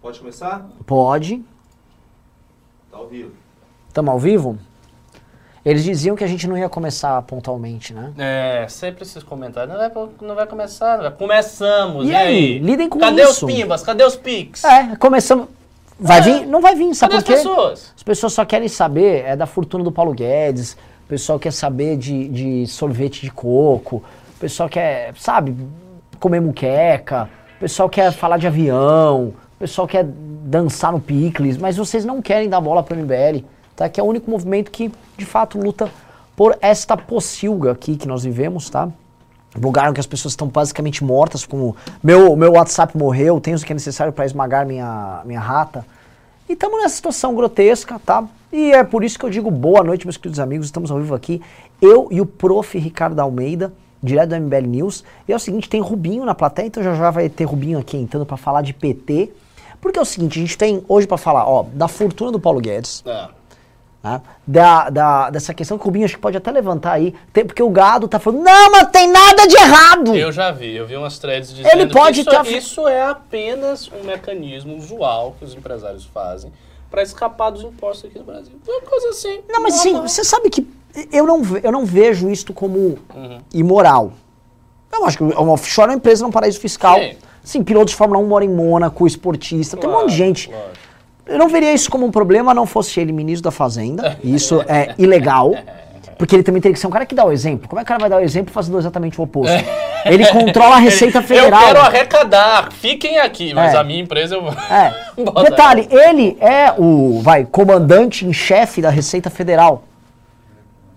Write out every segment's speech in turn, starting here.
Pode começar? Pode. Tá ao vivo. Estamos ao vivo? Eles diziam que a gente não ia começar pontualmente, né? É, sempre esses comentários. Não vai, não vai começar, não vai. Começamos, E e, aí? aí? Lidem com Cadê isso. os pimbas? Cadê os pics? É, começamos. Vai É. vir? Não vai vir, sabe Cadê por as quê? pessoas? As pessoas só querem saber é da fortuna do Paulo Guedes, o pessoal quer saber de, de sorvete de coco, o pessoal quer, sabe, comer muqueca, o pessoal quer falar de avião, pessoal quer dançar no picles, mas vocês não querem dar bola pro MBL, tá? Que é o único movimento que, de fato, luta por esta pocilga aqui que nós vivemos, tá? Lugar que as pessoas estão basicamente mortas, como meu, meu WhatsApp morreu, tenho o que é necessário para esmagar minha, minha rata. E estamos nessa situação grotesca, tá? E é por isso que eu digo boa noite, meus queridos amigos. Estamos ao vivo aqui, eu e o prof. Ricardo Almeida, direto do MBL News. E é o seguinte, tem Rubinho na plateia, então já já vai ter Rubinho aqui entrando para falar de PT. Porque é o seguinte, a gente tem hoje para falar, ó, da fortuna do Paulo Guedes, É. né? Da, da, dessa questão que o Rubinho acho que pode até levantar aí, tem- porque o gado tá falando, não, mas tem nada de errado! Eu já vi, eu vi umas threads dizendo Ele pode que isso, a- isso é apenas um mecanismo usual que os empresários fazem para escapar dos impostos aqui no Brasil. Uma coisa assim. Não, mas assim, você sabe que eu não, eu não vejo isto como Uhum. imoral. Eu acho que uma offshore é uma empresa num paraíso fiscal. Sim. Sim, pilotos de Fórmula 1 moram em Mônaco, esportista, tem um monte de gente. Lógico. Eu não veria isso como um problema, não fosse ele ministro da Fazenda. Isso é ilegal. Porque ele também teria que ser um cara que dá o exemplo. Como é que o cara vai dar o exemplo fazendo exatamente o oposto? Ele controla a Receita Federal. Eu quero arrecadar, fiquem aqui, mas É. a minha empresa eu vou. É. Detalhe, ele é o, vai, comandante em chefe da Receita Federal.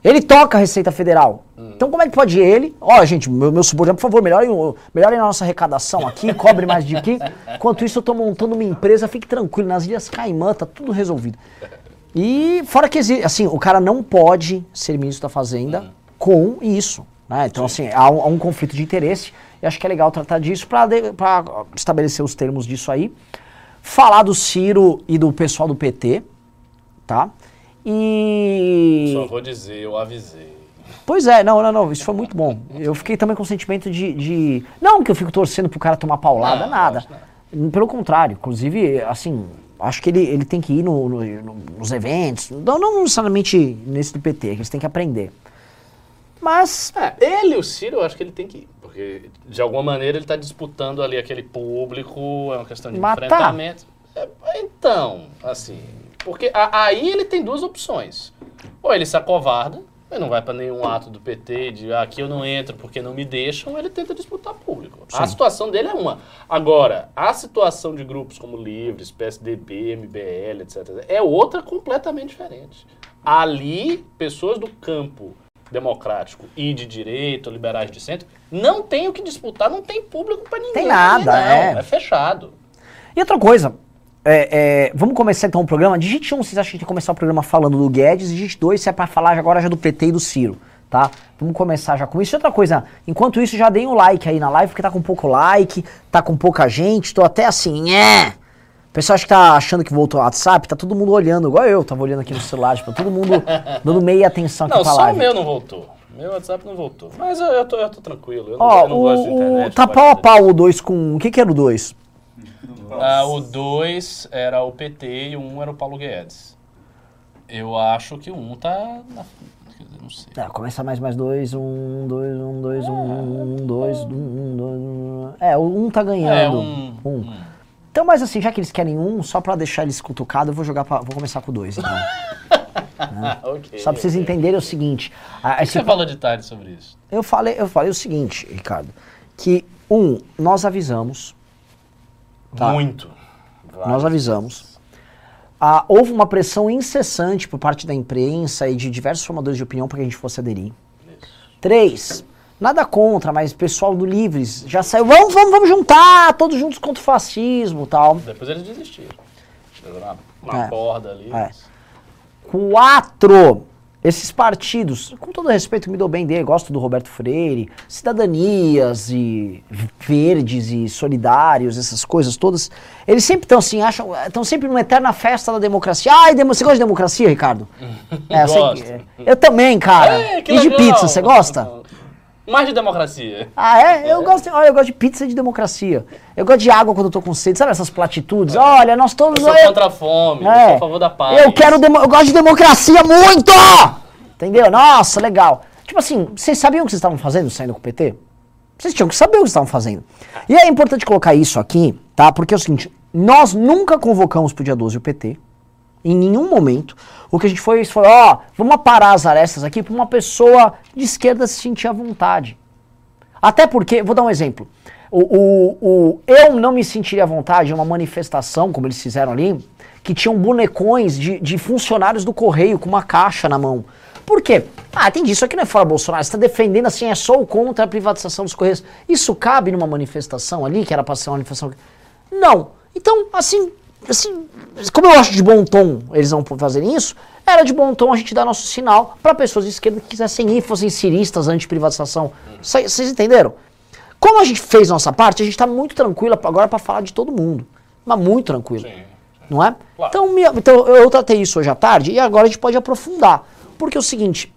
Ele toca a Receita Federal. Então como é que pode ele, ó gente, meu, meu subordinado, por favor, melhorem, melhorem a nossa arrecadação aqui, cobre mais de aqui. Enquanto isso eu tô montando uma empresa, fique tranquilo, nas Ilhas Caimã tá tudo resolvido. E fora que existe, assim, o cara não pode ser ministro da Fazenda com isso. Né? Então, assim, há um, há um conflito de interesse. E acho que é legal tratar disso para estabelecer os termos disso aí. Falar do Ciro e do pessoal do PT, tá? E. Só vou dizer, eu avisei. Pois é, não, não, não, isso foi muito bom. Eu fiquei também com o sentimento de. de- Não que eu fico torcendo pro cara tomar paulada, Não, nada. não. Pelo contrário, inclusive, assim, acho que ele, ele tem que ir no- no- no- nos eventos, não, não necessariamente nesse do PT, que eles têm que aprender. Mas, É, ele, o Ciro, eu acho que ele tem que ir. Porque, de alguma maneira, ele está disputando ali aquele público, é uma questão de Matar. enfrentamento. É, então, assim, porque a- aí ele tem duas opções. Ou ele se acovarda, ele não vai para nenhum ato do PT de ah, aqui eu não entro porque não me deixam, ou ele tenta disputar público. A situação dele é uma. Agora, a situação de grupos como Livres, PSDB, MBL, etc., é outra completamente diferente. Ali, pessoas do campo democrático e de direita, ou liberais de centro, não tem o que disputar, não tem público para ninguém. Tem nada, não, é. é fechado. E outra coisa, é, é, vamos começar então o programa. Digite 1, vocês acham que a gente tem que começar o programa falando do Guedes, digite 2, se é pra falar agora já do PT e do Ciro, tá? Vamos começar já com isso. E outra coisa, enquanto isso, já deem o like aí na live, porque tá com pouco like, tá com pouca gente, tô até assim, é. O pessoal acha que tá achando que voltou o WhatsApp, tá todo mundo olhando, igual eu, tava olhando aqui no celular, tipo, todo mundo dando meia atenção aqui Não, pra só live. o meu não voltou. Meu WhatsApp não voltou. Mas eu, eu, tô, eu tô tranquilo. Eu não, eu não gosto de o, internet. o, tá não pau a pau o 2 com. O que que era o 2? Ah, o 2 era o PT e o 1 um era o Paulo Guedes. Eu acho que o 1 um tá na. Não sei. Tá, começa mais, mais dois, um, dois, um, dois, um, um, um, dois, um, um, dois, um. É, o um tá ganhando. É, um. Um. Então, mas assim, já que eles querem um, só pra deixar eles cutucados, eu vou jogar pra, vou começar com o dois, então. Ah, ok. Só pra vocês ok. entenderem o seguinte. a- esse- Você falou de tarde sobre isso. eu, falei, eu falei o seguinte, Ricardo, que um, nós avisamos, Tá. Muito. nós avisamos. Ah, houve uma pressão incessante por parte da imprensa e de diversos formadores de opinião para que a gente fosse aderir. Três, nada contra, mas pessoal do Livres já saiu. Vamos, vamos, vamos juntar, todos juntos contra o fascismo e tal. Depois eles desistiram. Na, na É. borda ali. É. Quatro, esses partidos, com todo respeito, me dou bem dele, gosto do Roberto Freire, cidadanias e verdes e solidários, essas coisas todas, eles sempre estão assim, acham, estão sempre numa eterna festa da democracia. Ai, demo- você gosta de democracia, Ricardo? É, eu, que- Gosto. eu também, cara. É, e de pizza, você gosta? Mais de democracia. Ah, é? Eu gosto, olha, eu gosto de pizza de democracia. Eu gosto de água quando eu tô com sede. Sabe essas platitudes? Olha, nós todos... Eu sou eu- contra a fome, eu É. sou a favor da paz. Eu quero demo- eu gosto de democracia muito! Entendeu? Nossa, legal. Tipo assim, vocês sabiam o que vocês estavam fazendo saindo com o PT? Vocês tinham que saber o que estavam fazendo. E é importante colocar isso aqui, tá? Porque é o seguinte, nós nunca convocamos pro dia 12 o PT. Em nenhum momento. O que a gente foi foi, ó, vamos aparar as arestas aqui pra uma pessoa de esquerda se sentir à vontade. Até porque, vou dar um exemplo. O, o, o- eu não me sentiria à vontade em uma manifestação, como eles fizeram ali, que tinham bonecões de, de funcionários do correio com uma caixa na mão. Por quê? Ah, entendi, isso aqui não é fora Bolsonaro, você está defendendo assim, é só o contra a privatização dos correios. Isso cabe numa manifestação ali, que era para ser uma manifestação. Não. Então, assim, assim, como eu acho de bom tom eles não fazerem isso, era de bom tom a gente dar nosso sinal para pessoas de esquerda que quisessem ir, fossem ciristas anti-privatização. Cê- Vocês entenderam? Como a gente fez nossa parte, a gente está muito tranquilo agora para falar de todo mundo. Mas muito tranquilo. Sim. Não é? Claro. Então, minha- então, eu tratei isso hoje à tarde e agora a gente pode aprofundar. Porque é o seguinte,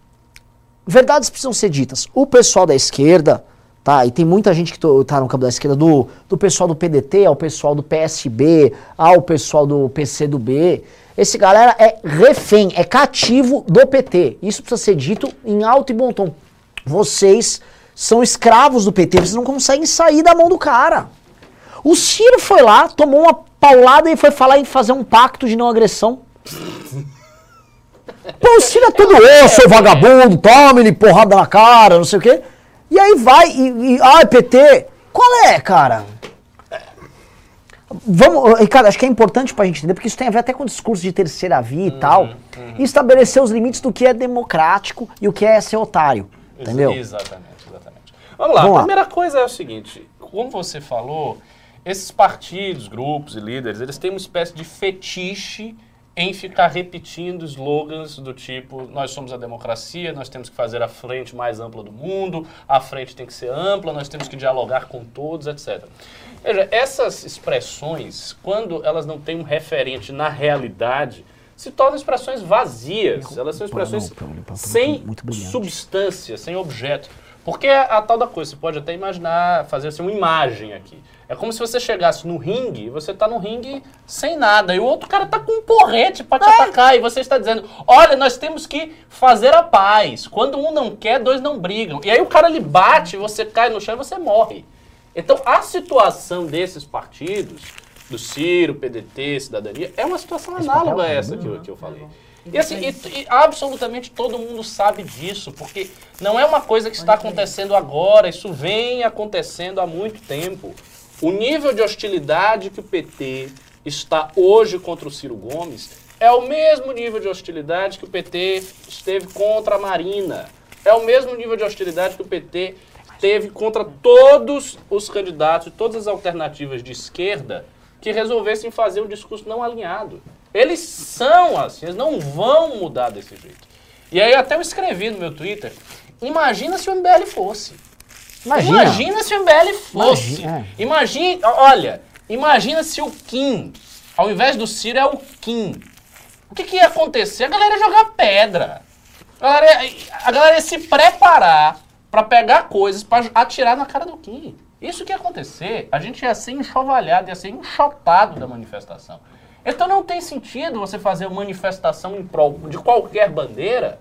verdades precisam ser ditas. O pessoal da esquerda, tá? E tem muita gente que to- tá no campo da esquerda, do, do pessoal do PDT ao pessoal do PSB, ao pessoal do PCdoB. Esse galera é refém, é cativo do PT. Isso precisa ser dito em alto e bom tom. Vocês são escravos do PT, vocês não conseguem sair da mão do cara. O Ciro foi lá, tomou uma paulada e foi falar em fazer um pacto de não agressão. Pô, o Ciro é todo, seu vagabundo, tome-lhe porrada na cara, não sei o quê. E aí vai, e, e ai, PT, qual é, cara? Vamos, Ricardo, acho que é importante pra gente entender, porque isso tem a ver até com o discurso de terceira via e tal, e estabelecer os limites do que é democrático e o que é ser otário, entendeu? Exatamente, exatamente. Vamos lá, Vamos a lá. primeira coisa é o seguinte, como você falou, esses partidos, grupos e líderes, eles têm uma espécie de fetiche em ficar repetindo slogans do tipo nós somos a democracia, nós temos que fazer a frente mais ampla do mundo, a frente tem que ser ampla, nós temos que dialogar com todos, etc. Veja, essas expressões, quando elas não têm um referente na realidade, se tornam expressões vazias. Elas são expressões não, sem substância, sem objeto. Porque é a tal da coisa, você pode até imaginar, fazer assim, uma imagem aqui. É como se você chegasse no ringue e você tá no ringue sem nada. E o outro cara tá com um porrete pra te atacar. E você está dizendo, olha, nós temos que fazer a paz. Quando um não quer, dois não brigam. E aí o cara lhe bate, você cai no chão e você morre. Então a situação desses partidos, do Ciro, PDT, Cidadania, é uma situação análoga a essa que eu, que eu falei. E assim, e, e absolutamente todo mundo sabe disso, porque não é uma coisa que está acontecendo agora, isso vem acontecendo há muito tempo. O nível de hostilidade que o PT está hoje contra o Ciro Gomes é o mesmo nível de hostilidade que o PT esteve contra a Marina. É o mesmo nível de hostilidade que o PT teve contra todos os candidatos e todas as alternativas de esquerda que resolvessem fazer um discurso não alinhado. Eles são assim, eles não vão mudar desse jeito. E aí até eu escrevi no meu Twitter, imagina se o MBL fosse. Imagina. Imagina se o MBL fosse. Imagina, Imagina, olha, imagina se o Kim, ao invés do Ciro, é o Kim. O que, que ia acontecer? A galera ia jogar pedra. A galera ia, a galera ia se preparar pra pegar coisas pra atirar na cara do Kim. Isso que ia acontecer. A gente ia ser enxovalhado, ia ser enxotado da manifestação. Então não tem sentido você fazer uma manifestação em prol de qualquer bandeira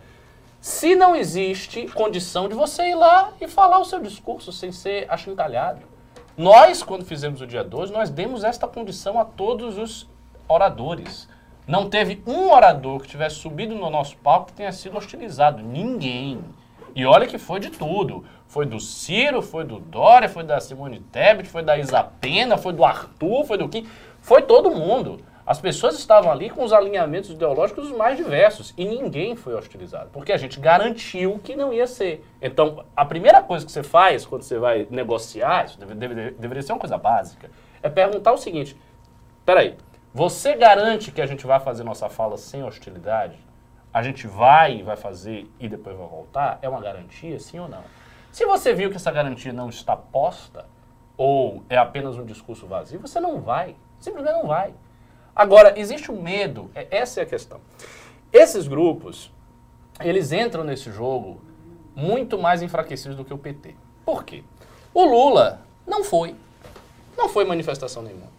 se não existe condição de você ir lá e falar o seu discurso sem ser achincalhado. Nós, quando fizemos o dia 12, nós demos esta condição a todos os oradores. Não teve um orador que tivesse subido no nosso palco que tenha sido hostilizado. Ninguém. E olha que foi de tudo. Foi do Ciro, foi do Dória, foi da Simone Tebet, foi da Isapena, foi do Arthur, foi do Kim. Foi todo mundo. As pessoas estavam ali com os alinhamentos ideológicos os mais diversos e ninguém foi hostilizado, porque a gente garantiu que não ia ser. Então, a primeira coisa que você faz quando você vai negociar, isso deve- deve- deveria ser uma coisa básica, é perguntar o seguinte: peraí, você garante que a gente vai fazer nossa fala sem hostilidade? A gente vai vai fazer e depois vai voltar? É uma garantia, sim ou não? Se você viu que essa garantia não está posta, ou é apenas um discurso vazio, você não vai. Simplesmente não vai. Agora, existe um medo, é- essa é a questão. Esses grupos, eles entram nesse jogo muito mais enfraquecidos do que o PT. Por quê? O Lula não foi. Não foi manifestação nenhuma.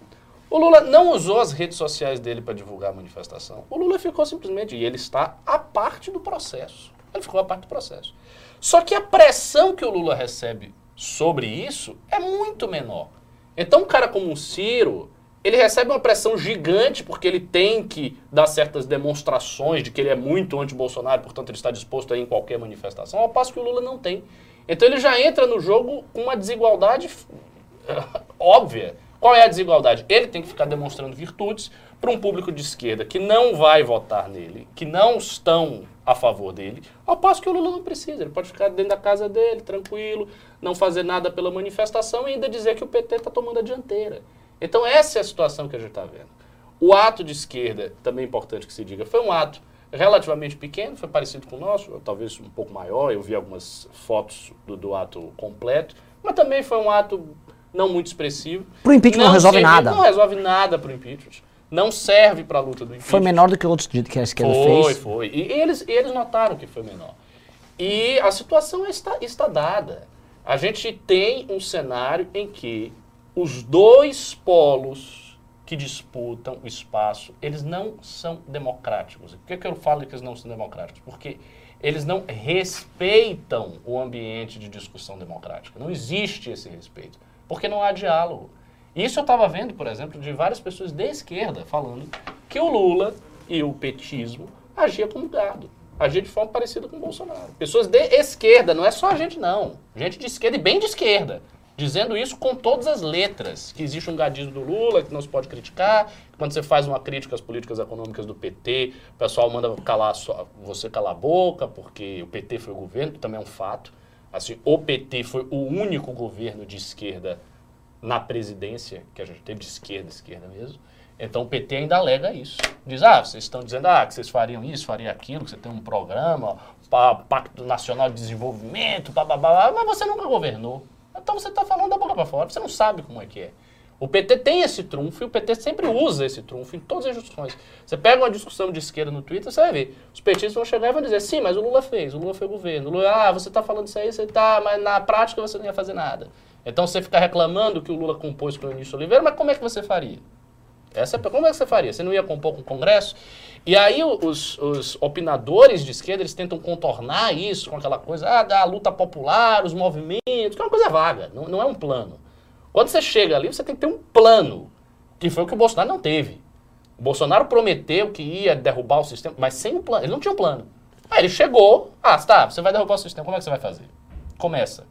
O Lula não usou as redes sociais dele para divulgar a manifestação. O Lula ficou simplesmente, e ele está à parte do processo. Ele ficou à parte do processo. Só que a pressão que o Lula recebe sobre isso é muito menor. Então, um cara como o Ciro, ele recebe uma pressão gigante porque ele tem que dar certas demonstrações de que ele é muito anti-Bolsonaro, portanto ele está disposto a ir em qualquer manifestação, ao passo que o Lula não tem. Então ele já entra no jogo com uma desigualdade óbvia. Qual é a desigualdade? Ele tem que ficar demonstrando virtudes para um público de esquerda que não vai votar nele, que não estão a favor dele, ao passo que o Lula não precisa. Ele pode ficar dentro da casa dele, tranquilo, não fazer nada pela manifestação e ainda dizer que o PT está tomando a dianteira. Então essa é a situação que a gente está vendo. O ato de esquerda, também é importante que se diga, foi um ato relativamente pequeno, foi parecido com o nosso, talvez um pouco maior, eu vi algumas fotos do, do ato completo, mas também foi um ato não muito expressivo. Pro impeachment não, não resolve serviu, nada. Não resolve nada pro impeachment. Não serve para a luta do impeachment. Foi menor do que outros que a esquerda foi, fez. Foi, foi. E eles, eles notaram que foi menor. E a situação está, está dada. A gente tem um cenário em que os dois polos que disputam o espaço, eles não são democráticos. Por que, que eu falo que eles não são democráticos? Porque eles não respeitam o ambiente de discussão democrática. Não existe esse respeito. Porque não há diálogo. Isso eu estava vendo, por exemplo, de várias pessoas de esquerda falando que o Lula e o petismo agia como gado. Agia de forma parecida com o Bolsonaro. Pessoas de esquerda, não é só a gente não. Gente de esquerda e bem de esquerda. Dizendo isso com todas as letras. Que existe um gadismo do Lula, que não se pode criticar. Que quando você faz uma crítica às políticas econômicas do PT, o pessoal manda calar sua, você calar a boca, porque o PT foi o governo, também é um fato. Assim, o PT foi o único governo de esquerda na presidência, que a gente teve de esquerda, esquerda mesmo. Então o PT ainda alega isso. Diz, ah, vocês estão dizendo ah, que vocês fariam isso, fariam aquilo, que você tem um programa, Pacto Nacional de Desenvolvimento, bababá, mas você nunca governou. Então você está falando da boca para fora, você não sabe como é que é. O PT tem esse trunfo e o PT sempre usa esse trunfo em todas as discussões. Você pega uma discussão de esquerda no Twitter, você vai ver. Os petistas vão chegar e vão dizer, sim, mas o Lula fez, o Lula foi governo. O Lula, ah, você está falando isso aí, você tá, mas na prática você não ia fazer nada. Então você fica reclamando que o Lula compôs com o Eunício Oliveira, mas como é que você faria? Essa, como é que você faria? Você não ia compor com o Congresso? E aí os, os opinadores de esquerda, eles tentam contornar isso com aquela coisa ah, da luta popular, os movimentos, que é uma coisa vaga, não, não é um plano. Quando você chega ali, você tem que ter um plano, que foi o que o Bolsonaro não teve. O Bolsonaro prometeu que ia derrubar o sistema, mas sem um plano, ele não tinha um plano. Aí ele chegou, ah, tá, você vai derrubar o sistema, como é que você vai fazer? Começa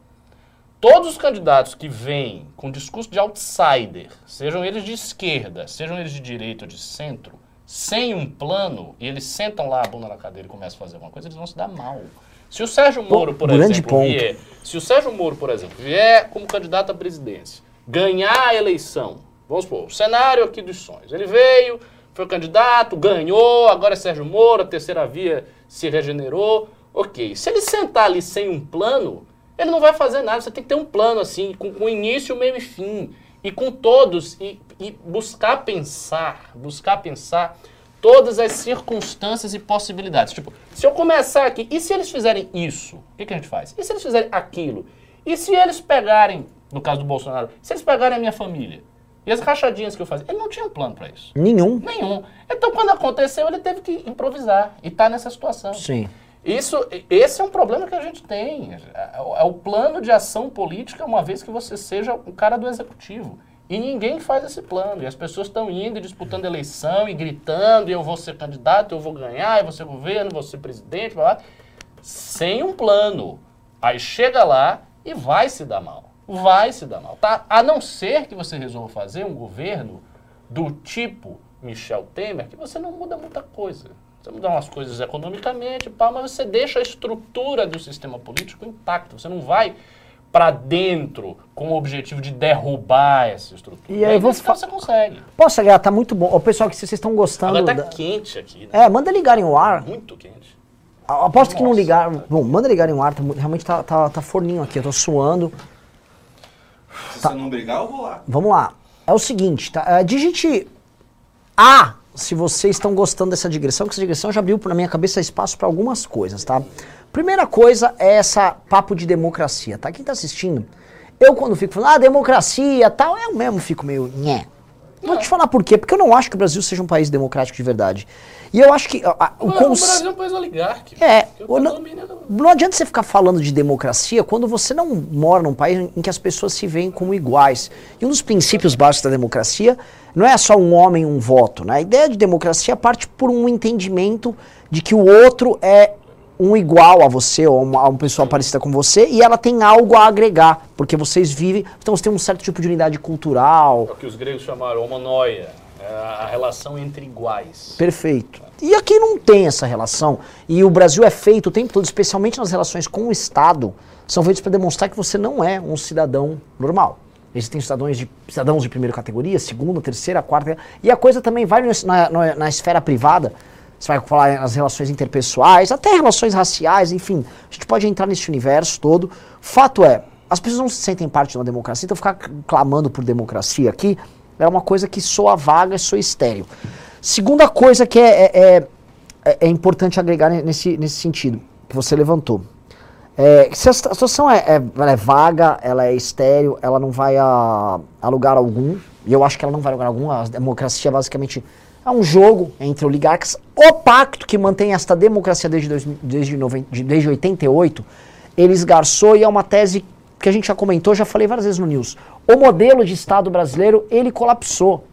todos os candidatos que vêm com discurso de outsider, sejam eles de esquerda, sejam eles de direita ou de centro, sem um plano, e eles sentam lá a bunda na cadeira e começam a fazer alguma coisa, eles vão se dar mal. Se o Sérgio Moro, por Grande exemplo, ponto. vier, se o Sérgio Moro, por exemplo, vier como candidato à presidência, ganhar a eleição, vamos supor, o cenário aqui dos sonhos, ele veio, foi candidato, ganhou, agora é Sérgio Moro, a terceira via se regenerou, ok. Se ele sentar ali sem um plano, ele não vai fazer nada, você tem que ter um plano assim, com, com início, meio e fim. E com todos, e, e buscar pensar, buscar pensar todas as circunstâncias e possibilidades. Tipo, se eu começar aqui, e se eles fizerem isso? O que, que a gente faz? E se eles fizerem aquilo? E se eles pegarem, no caso do Bolsonaro, se eles pegarem a minha família? E as rachadinhas que eu fazia? Ele não tinha um plano para isso. Nenhum. Nenhum. Então, quando aconteceu, ele teve que improvisar e tá nessa situação. Sim. Isso, esse é um problema que a gente tem. É, é o plano de ação política, uma vez que você seja o cara do executivo. E ninguém faz esse plano. E as pessoas estão indo e disputando eleição e gritando: eu vou ser candidato, eu vou ganhar, eu vou ser governo, eu vou ser presidente, blá, blá, sem um plano. Aí chega lá e vai se dar mal. Vai se dar mal. Tá? A não ser que você resolva fazer um governo do tipo Michel Temer, que você não muda muita coisa. Você muda umas coisas economicamente, pá, mas você deixa a estrutura do sistema político intacta. Você não vai para dentro com o objetivo de derrubar essa estrutura. E aí, aí caso, você consegue. Posso, H, tá muito bom. O pessoal que vocês estão gostando. Agora tá da- quente aqui, né? É, manda ligarem o ar. Muito quente. Aposto que não Nossa. ligaram. Bom, manda ligarem o ar. tá realmente tá, tá, tá forninho aqui. Eu tô suando. Se Tá. você não brigar, eu vou lá. Vamos lá. É o seguinte, tá? É, digite A se vocês estão gostando dessa digressão, que essa digressão já abriu na minha cabeça espaço para algumas coisas, tá? Primeira coisa é essa papo de democracia, tá? Quem tá assistindo, eu quando fico falando, ah, democracia tal, eu mesmo fico meio, nhé. Vou te falar por quê, porque eu não acho que o Brasil seja um país democrático de verdade. E eu acho que a- a- o, O, cons- Brasil é um país oligárquico. É, o não- domina- não adianta você ficar falando de democracia quando você não mora num país em que as pessoas se veem como iguais. E um dos princípios básicos da democracia não é só um homem, um voto. Né? A ideia de democracia parte por um entendimento de que o outro é um igual a você, ou uma, uma pessoa parecida com você, e ela tem algo a agregar, porque vocês vivem, então você tem um certo tipo de unidade cultural, É o que os gregos chamaram homonoia. É a relação entre iguais. Perfeito. E aqui não tem essa relação. E o Brasil é feito o tempo todo, especialmente nas relações com o Estado, são feitos para demonstrar que você não é um cidadão normal. Existem cidadãos de, cidadãos de primeira categoria, segunda, terceira, quarta. E a coisa também vai na, na, na esfera privada. Você vai falar nas relações interpessoais, até relações raciais, enfim. A gente pode entrar nesse universo todo. Fato é, as pessoas não se sentem parte de uma democracia, então ficar clamando por democracia aqui é uma coisa que soa vaga, soa estéreo. Segunda coisa que é, é, é, é importante agregar nesse, nesse sentido, que você levantou. É, se a situ- a situação é, é- é vaga, ela é estéreo, ela não vai a, a lugar algum, e eu acho que ela não vai a lugar algum, a democracia basicamente é um jogo entre oligarcas. O pacto que mantém esta democracia desde, dois, desde, noven- de- desde 88, ele esgarçou e é uma tese que a gente já comentou, já falei várias vezes no News. O modelo de Estado brasileiro, ele colapsou.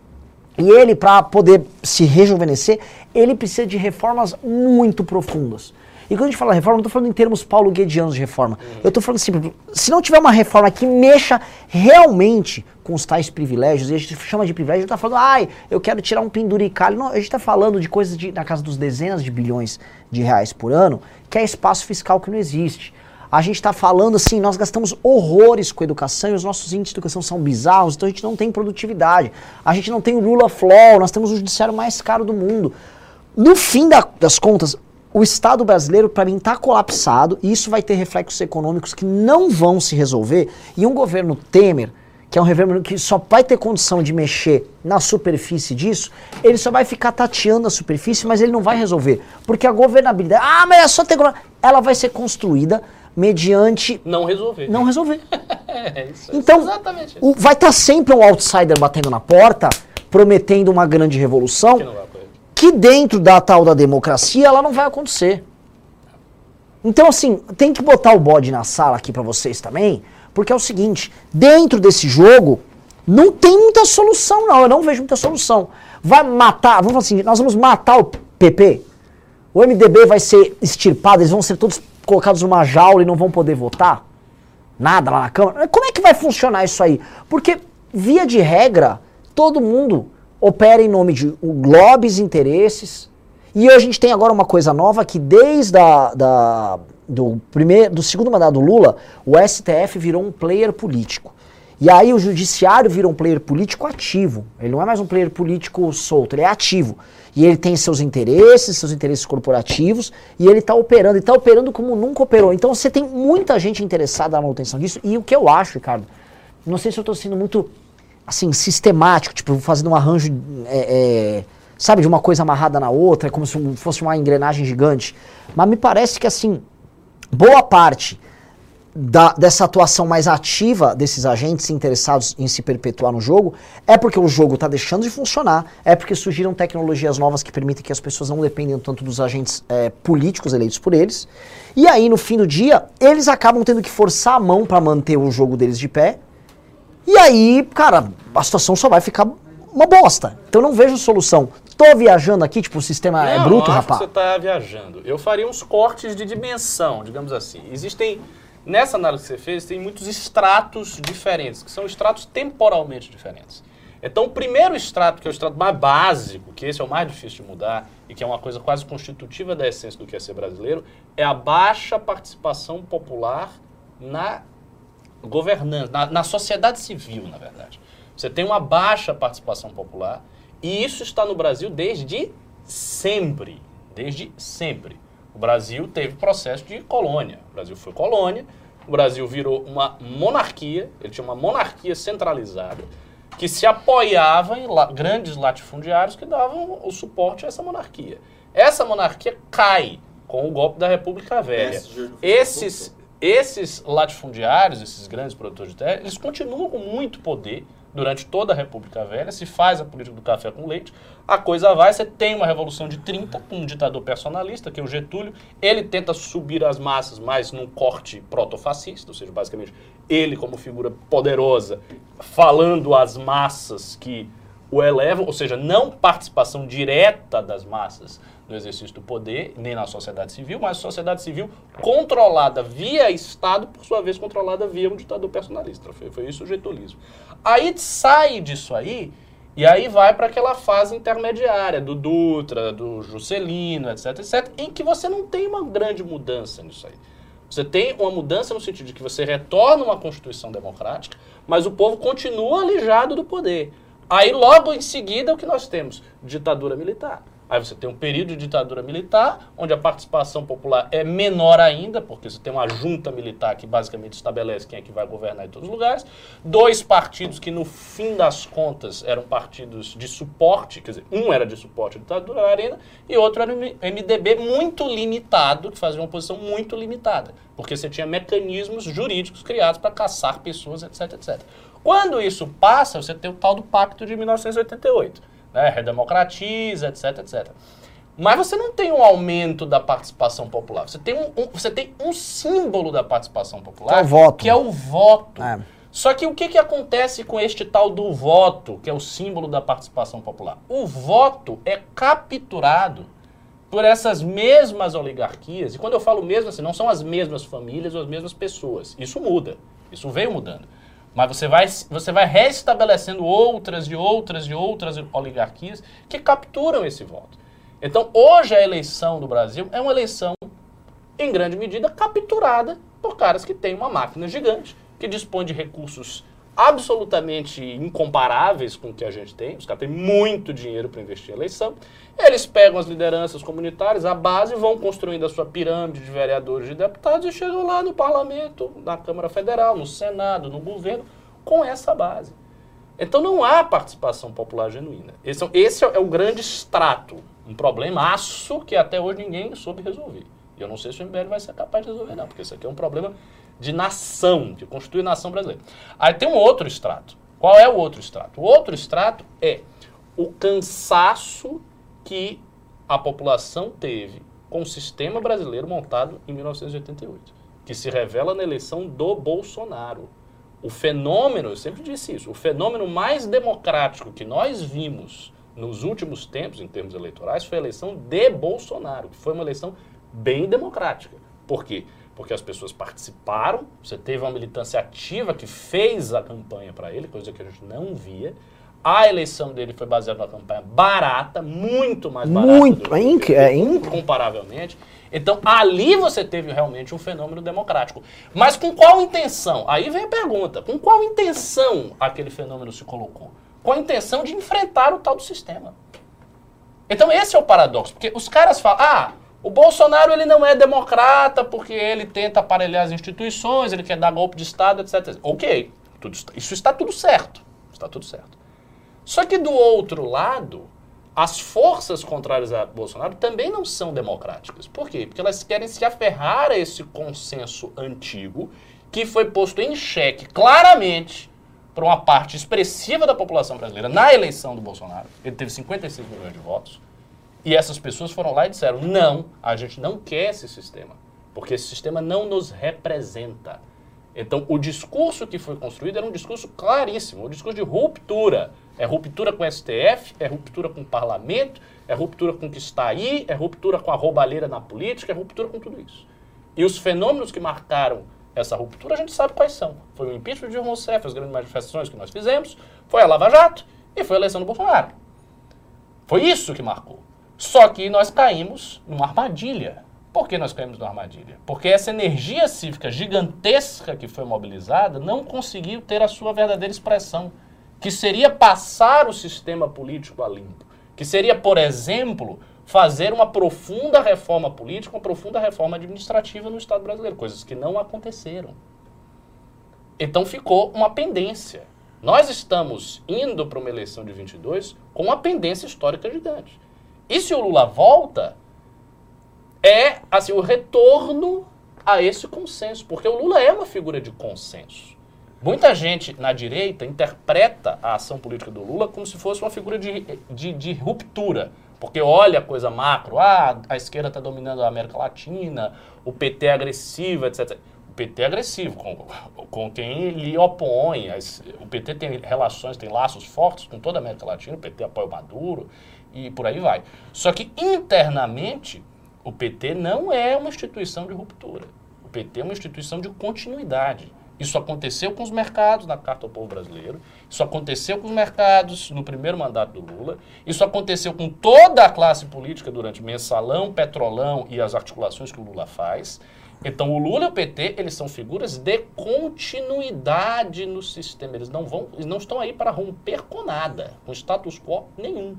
E ele, para poder se rejuvenescer, ele precisa de reformas muito profundas. E quando a gente fala reforma, não estou falando em termos paulo guedianos de reforma. Eu estou falando assim, se não tiver uma reforma que mexa realmente com os tais privilégios, e a gente chama de privilégio, a gente está falando, ai, eu quero tirar um penduricalho. Não, a gente está falando de coisas de, na casa dos dezenas de bilhões de reais por ano, que é espaço fiscal que não existe. A gente está falando assim, nós gastamos horrores com educação e os nossos índices de educação são bizarros, então a gente não tem produtividade. A gente não tem o rule of law, nós temos o judiciário mais caro do mundo. No fim da- das contas, o Estado brasileiro, para mim, está colapsado e isso vai ter reflexos econômicos que não vão se resolver. E um governo Temer, que é um governo que só vai ter condição de mexer na superfície disso, ele só vai ficar tateando a superfície, mas ele não vai resolver. Porque a governabilidade, ah, mas é só ter. Ela vai ser construída mediante Não resolver. não resolver. É isso. Então, exatamente isso. o- vai estar sempre um outsider batendo na porta, prometendo uma grande revolução, Que que dentro da tal da democracia ela não vai acontecer. Então, assim, tem que botar o bode na sala aqui pra vocês também, porque é o seguinte: dentro desse jogo não tem muita solução, não. Eu não vejo muita solução. Vai matar, vamos falar assim, nós vamos matar o PP. O MDB vai ser extirpado, eles vão ser todos colocados numa jaula e não vão poder votar? Nada lá na Câmara? Como é que vai funcionar isso aí? Porque, via de regra, todo mundo opera em nome de lobbies, interesses. E a gente tem agora uma coisa nova que desde a, da, do, primeiro, do segundo mandato do Lula, o STF virou um player político. E aí o judiciário vira um player político ativo. Ele não é mais um player político solto, ele é ativo. E ele tem seus interesses, seus interesses corporativos, e ele está operando, e está operando como nunca operou. Então você tem muita gente interessada na manutenção disso. E o que eu acho, Ricardo, não sei se eu estou sendo muito assim, sistemático, tipo, fazendo um arranjo, é, é, sabe, de uma coisa amarrada na outra, como se fosse uma engrenagem gigante. Mas me parece que, assim, boa parte da- dessa atuação mais ativa desses agentes interessados em se perpetuar no jogo é porque o jogo está deixando de funcionar, é porque surgiram tecnologias novas que permitem que as pessoas não dependam tanto dos agentes é, políticos eleitos por eles. E aí, no fim do dia, eles acabam tendo que forçar a mão para manter o jogo deles de pé. E aí, cara, a situação só vai ficar uma bosta. Então não vejo solução. Tô viajando aqui, tipo, o sistema é Não, bruto, não acho rapaz. que você está viajando. Eu faria uns cortes de dimensão, digamos assim. Existem, nessa análise que você fez, tem muitos estratos diferentes, que são estratos temporalmente diferentes. Então, o primeiro extrato, que é o extrato mais básico, que esse é o mais difícil de mudar e que é uma coisa quase constitutiva da essência do que é ser brasileiro, é a baixa participação popular na governança, na, na sociedade civil, na verdade. Você tem uma baixa participação popular e isso está no Brasil desde sempre. Desde sempre. O Brasil teve processo de colônia. O Brasil foi colônia, o Brasil virou uma monarquia, ele tinha uma monarquia centralizada que se apoiava em la- grandes latifundiários que davam o suporte a essa monarquia. Essa monarquia cai com o golpe da República Velha. Esses, esses latifundiários, esses grandes produtores de terra, eles continuam com muito poder durante toda a República Velha, se faz a política do café com leite, a coisa vai, você tem uma revolução de 30 com um ditador personalista, que é o Getúlio, ele tenta subir as massas, mas num corte protofascista, ou seja, basicamente ele como figura poderosa, falando às massas que o elevam, ou seja, não participação direta das massas no exercício do poder, nem na sociedade civil, mas sociedade civil controlada via Estado, por sua vez controlada via um ditador personalista. Foi, foi isso o getulismo. Aí sai disso aí, e aí vai para aquela fase intermediária do Dutra, do Juscelino, etc, etc, em que você não tem uma grande mudança nisso aí. Você tem uma mudança no sentido de que você retorna uma Constituição democrática, mas o povo continua alijado do poder. Aí, logo em seguida, o que nós temos? Ditadura militar. Aí você tem um período de ditadura militar, onde a participação popular é menor ainda, porque você tem uma junta militar que basicamente estabelece quem é que vai governar em todos os lugares. Dois partidos que, no fim das contas, eram partidos de suporte, quer dizer, um era de suporte à ditadura na arena, e outro era um MDB muito limitado, que fazia uma oposição muito limitada, porque você tinha mecanismos jurídicos criados para caçar pessoas, etc, etc. Quando isso passa, você tem o tal do Pacto de 1988 né, redemocratiza, etc, etc. Mas você não tem um aumento da participação popular. Você tem um, um- você tem um símbolo da participação popular, Que é o voto. que é o voto. É. Só que o que, que acontece com este tal do voto, que é o símbolo da participação popular? O voto é capturado por essas mesmas oligarquias. E quando eu falo mesmo, assim, não são as mesmas famílias ou as mesmas pessoas. Isso muda. Isso veio mudando. Mas você vai, você vai restabelecendo outras e outras e outras oligarquias que capturam esse voto. Então, hoje a eleição do Brasil é uma eleição, em grande medida, capturada por caras que têm uma máquina gigante, que dispõe de recursos absolutamente incomparáveis com o que a gente tem. Os caras têm muito dinheiro para investir em eleição. Eles pegam as lideranças comunitárias, a base, vão construindo a sua pirâmide de vereadores e deputados e chegam lá no parlamento, na Câmara Federal, no Senado, no governo, com essa base. Então não há participação popular genuína. Esse, é- esse é o grande extrato, um problemaço que até hoje ninguém soube resolver. E eu não sei se o MBL vai ser capaz de resolver, não, porque isso aqui é um problema de nação, de constituir nação brasileira. Aí tem um outro extrato. Qual é o outro extrato? O outro extrato é o cansaço que a população teve com o sistema brasileiro montado em 1988, que se revela na eleição do Bolsonaro. O fenômeno, eu sempre disse isso, o fenômeno mais democrático que nós vimos nos últimos tempos, em termos eleitorais, foi a eleição de Bolsonaro, que foi uma eleição bem democrática. Por quê? Porque as pessoas participaram, você teve uma militância ativa que fez a campanha para ele, coisa que a gente não via. A eleição dele foi baseada numa campanha barata, muito mais barata. Muito, é inc- é inc- comparavelmente. Então, ali você teve realmente um fenômeno democrático. Mas com qual intenção? Aí vem a pergunta. Com qual intenção aquele fenômeno se colocou? Com a intenção de enfrentar o tal do sistema. Então, esse é o paradoxo. Porque os caras falam, ah, o Bolsonaro ele não é democrata porque ele tenta aparelhar as instituições, ele quer dar golpe de Estado, etc. Ok, tudo isso está tudo certo. Está tudo certo. Só que do outro lado, as forças contrárias a Bolsonaro também não são democráticas. Por quê? Porque elas querem se aferrar a esse consenso antigo que foi posto em xeque claramente por uma parte expressiva da população brasileira na eleição do Bolsonaro. Ele teve 56 milhões de votos. E essas pessoas foram lá e disseram: não, a gente não quer esse sistema, porque esse sistema não nos representa. Então, o discurso que foi construído era um discurso claríssimo, um discurso de ruptura. É ruptura com o STF, é ruptura com o parlamento, é ruptura com o que está aí, é ruptura com a roubalheira na política, é ruptura com tudo isso. E os fenômenos que marcaram essa ruptura, a gente sabe quais são. Foi o impeachment de Rousseff, as grandes manifestações que nós fizemos, foi a Lava Jato e foi a eleição do Bolsonaro. Foi isso que marcou. Só que nós caímos numa armadilha. Por que nós caímos numa armadilha? Porque essa energia cívica gigantesca que foi mobilizada não conseguiu ter a sua verdadeira expressão, que seria passar o sistema político a limpo, que seria, por exemplo, fazer uma profunda reforma política, uma profunda reforma administrativa no Estado brasileiro, coisas que não aconteceram. Então ficou uma pendência. Nós estamos indo para uma eleição de 22 com uma pendência histórica gigante. E se o Lula volta, é assim o retorno a esse consenso, porque o Lula é uma figura de consenso. Muita gente na direita interpreta a ação política do Lula como se fosse uma figura de, de, de ruptura. Porque olha a coisa macro, ah, a esquerda está dominando a América Latina, o PT é agressivo, etc. O PT é agressivo com, com quem lhe opõe. O PT tem relações, tem laços fortes com toda a América Latina, o PT apoia o Maduro e por aí vai. Só que internamente, o PT não é uma instituição de ruptura. O PT é uma instituição de continuidade. Isso aconteceu com os mercados na Carta ao Povo Brasileiro, isso aconteceu com os mercados no primeiro mandato do Lula, isso aconteceu com toda a classe política durante mensalão, petrolão e as articulações que o Lula faz. Então o Lula e o PT, eles são figuras de continuidade no sistema. Eles não vão, eles não estão aí para romper com nada, com status quo nenhum.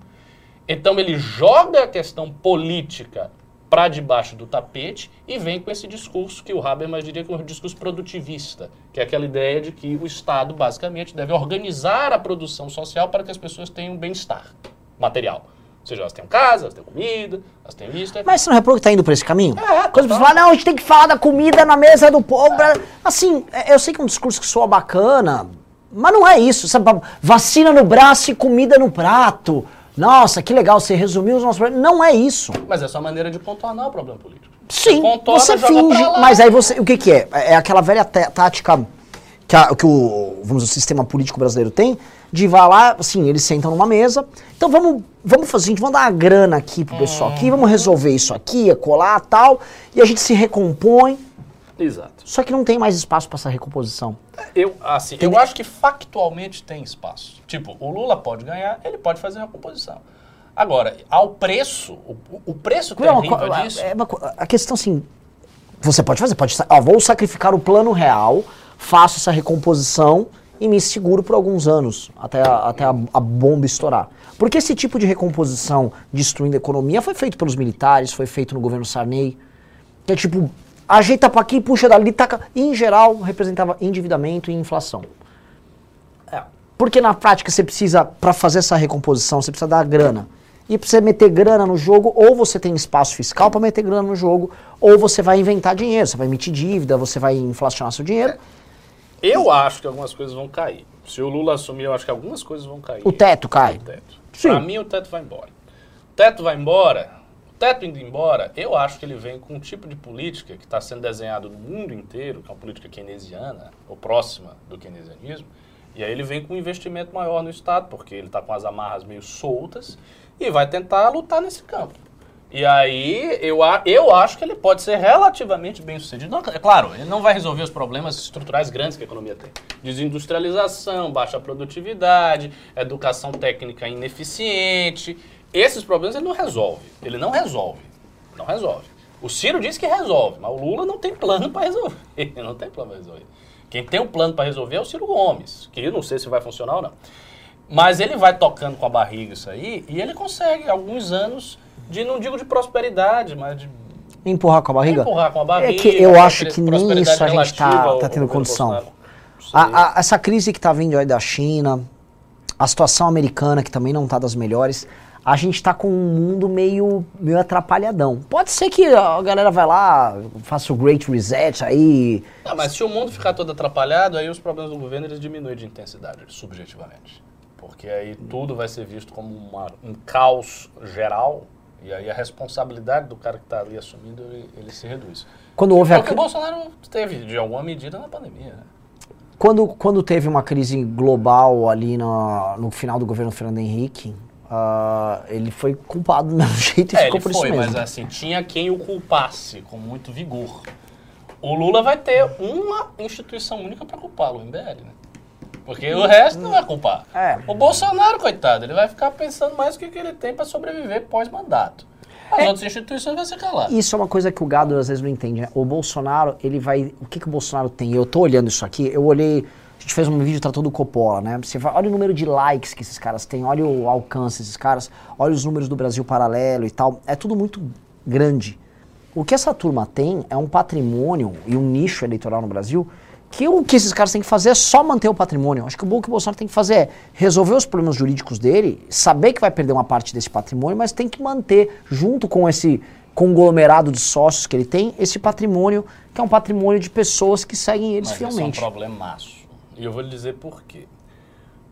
Então ele joga a questão política para debaixo do tapete e vem com esse discurso que o Habermas diria que é um discurso produtivista, que é aquela ideia de que o Estado basicamente deve organizar a produção social para que as pessoas tenham bem-estar material. Ou seja, elas tenham casa, elas tenham comida, elas tenham isso. Mas você não reparou que tá indo por esse caminho? É, Quando você fala, não, a gente tem que falar da comida na mesa do povo. pra-" Assim, é- eu sei que é um discurso que soa bacana, mas não é isso. Sabe? Vacina no braço e comida no prato. Nossa, que legal, você resumiu os nossos problemas. Não é isso. Mas é só maneira de contornar o problema político. Sim, contorna, você finge, mas aí você, o que que é? É aquela velha té- tática que, a- que o, vamos o sistema político brasileiro tem, de vai lá, assim, eles sentam numa mesa, então vamos, vamos fazer o seguinte, vamos dar uma grana aqui pro pessoal aqui, vamos resolver isso aqui, colar tal, e a gente se recompõe, Exato. Só que não tem mais espaço para essa recomposição. Eu, assim, eu acho que factualmente tem espaço. Tipo, o Lula pode ganhar, ele pode fazer uma composição. Agora, ao preço, o, o preço Não, terrível a- disso... é uma a questão assim, você pode fazer, pode, ó, vou sacrificar o plano real, faço essa recomposição e me seguro por alguns anos, até a, até a, a bomba estourar. Porque esse tipo de recomposição destruindo a economia foi feito pelos militares, foi feito no governo Sarney, que é tipo, ajeita pra aqui, puxa dali, taca, e em geral representava endividamento e inflação. É. Porque na prática você precisa, para fazer essa recomposição, você precisa dar grana. E pra você meter grana no jogo, ou você tem espaço fiscal para meter grana no jogo, ou você vai inventar dinheiro, você vai emitir dívida, você vai inflacionar seu dinheiro. Eu acho que algumas coisas vão cair. Se o Lula assumir, eu acho que algumas coisas vão cair. O teto cai. O teto. Sim. Pra mim, o teto vai embora. O teto vai embora. Teto indo embora, eu acho que ele vem com um tipo de política que está sendo desenhado no mundo inteiro, que é uma política keynesiana, ou próxima do keynesianismo. E aí ele vem com um investimento maior no Estado, porque ele está com as amarras meio soltas e vai tentar lutar nesse campo. E aí, eu, eu acho que ele pode ser relativamente bem sucedido. Não, é claro, ele não vai resolver os problemas estruturais grandes que a economia tem. Desindustrialização, baixa produtividade, educação técnica ineficiente. Esses problemas ele não resolve. Ele não resolve. Não resolve. O Ciro diz que resolve, mas o Lula não tem plano para resolver. Ele não tem plano para resolver. Quem tem um plano para resolver é o Ciro Gomes, que eu não sei se vai funcionar ou não. Mas ele vai tocando com a barriga isso aí e ele consegue alguns anos de, não digo de prosperidade, mas de Empurrar com a barriga. empurrar com a barriga. é que eu acho que nem isso a gente relativa tá, tendo condição. A- a- essa crise que tá vindo aí da China, a situação americana que também não tá das melhores, a gente tá com um mundo meio, meio atrapalhadão. Pode ser que a galera vai lá, faça o Great Reset aí, Não, mas se o mundo ficar todo atrapalhado, aí os problemas do governo eles diminuem de intensidade, subjetivamente. Porque aí tudo vai ser visto como uma- um caos geral, e aí a responsabilidade do cara que está ali assumindo, ele, ele se reduz. Quando houve É a, o que o Bolsonaro teve, de alguma medida, na pandemia. Né? quando, quando teve uma crise global ali no, no final do governo Fernando Henrique, ah, ele foi culpado do mesmo jeito e É, ficou ele por foi, isso mas mesmo. assim, tinha quem o culpasse com muito vigor. O Lula vai ter uma instituição única para culpá-lo, o MBL, né? Porque o resto não vai culpar. É. O Bolsonaro, coitado, ele vai ficar pensando mais o que, que ele tem para sobreviver pós-mandato. As É. outras instituições vão se calar. Isso é uma coisa que o gado às vezes não entende. Né? O Bolsonaro, ele vai. O que, que o Bolsonaro tem? Eu tô olhando isso aqui, eu olhei. A gente fez um vídeo tratou do Coppola, né? Você vai, olha o número de likes que esses caras têm, olha o alcance desses caras, olha os números do Brasil Paralelo e tal. É tudo muito grande. O que essa turma tem é um patrimônio e um nicho eleitoral no Brasil que o que esses caras têm que fazer é só manter o patrimônio. Acho que o que o Bolsonaro tem que fazer é resolver os problemas jurídicos dele, saber que vai perder uma parte desse patrimônio, mas tem que manter, junto com esse conglomerado de sócios que ele tem, esse patrimônio, que é um patrimônio de pessoas que seguem eles Mas fielmente. Isso é um problemaço. E eu vou lhe dizer por quê.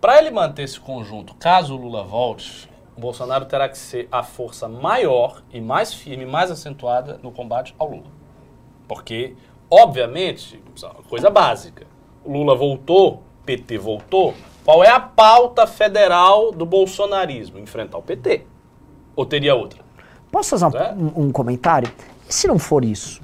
Para ele manter esse conjunto, caso o Lula volte, o Bolsonaro terá que ser a força maior e mais firme, mais acentuada no combate ao Lula. Porque, obviamente, é coisa básica. O Lula voltou, PT voltou. Qual é a pauta federal do bolsonarismo? Enfrentar o PT. Ou teria outra? Posso fazer um- É. um comentário? E se não for isso?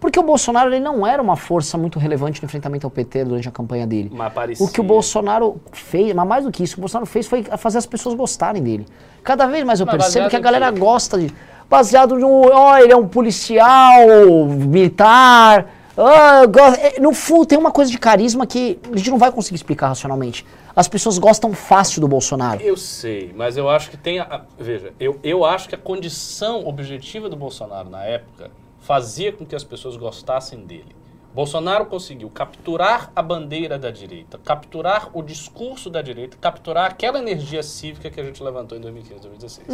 Porque o Bolsonaro ele não era uma força muito relevante no enfrentamento ao PT durante a campanha dele. O que o Bolsonaro fez, mas mais do que isso, o que Bolsonaro fez foi fazer as pessoas gostarem dele. Cada vez mais eu Mas percebo que a galera quê? gosta de. Baseado no. Ó, ele é um policial, militar. é, no fundo, tem uma coisa de carisma que a gente não vai conseguir explicar racionalmente. As pessoas gostam fácil do Bolsonaro. Eu sei, mas eu acho que tem. A- veja, eu, eu acho que a condição objetiva do Bolsonaro na época fazia com que as pessoas gostassem dele. Bolsonaro conseguiu capturar a bandeira da direita, capturar o discurso da direita, capturar aquela energia cívica que a gente levantou em 2015, 2016.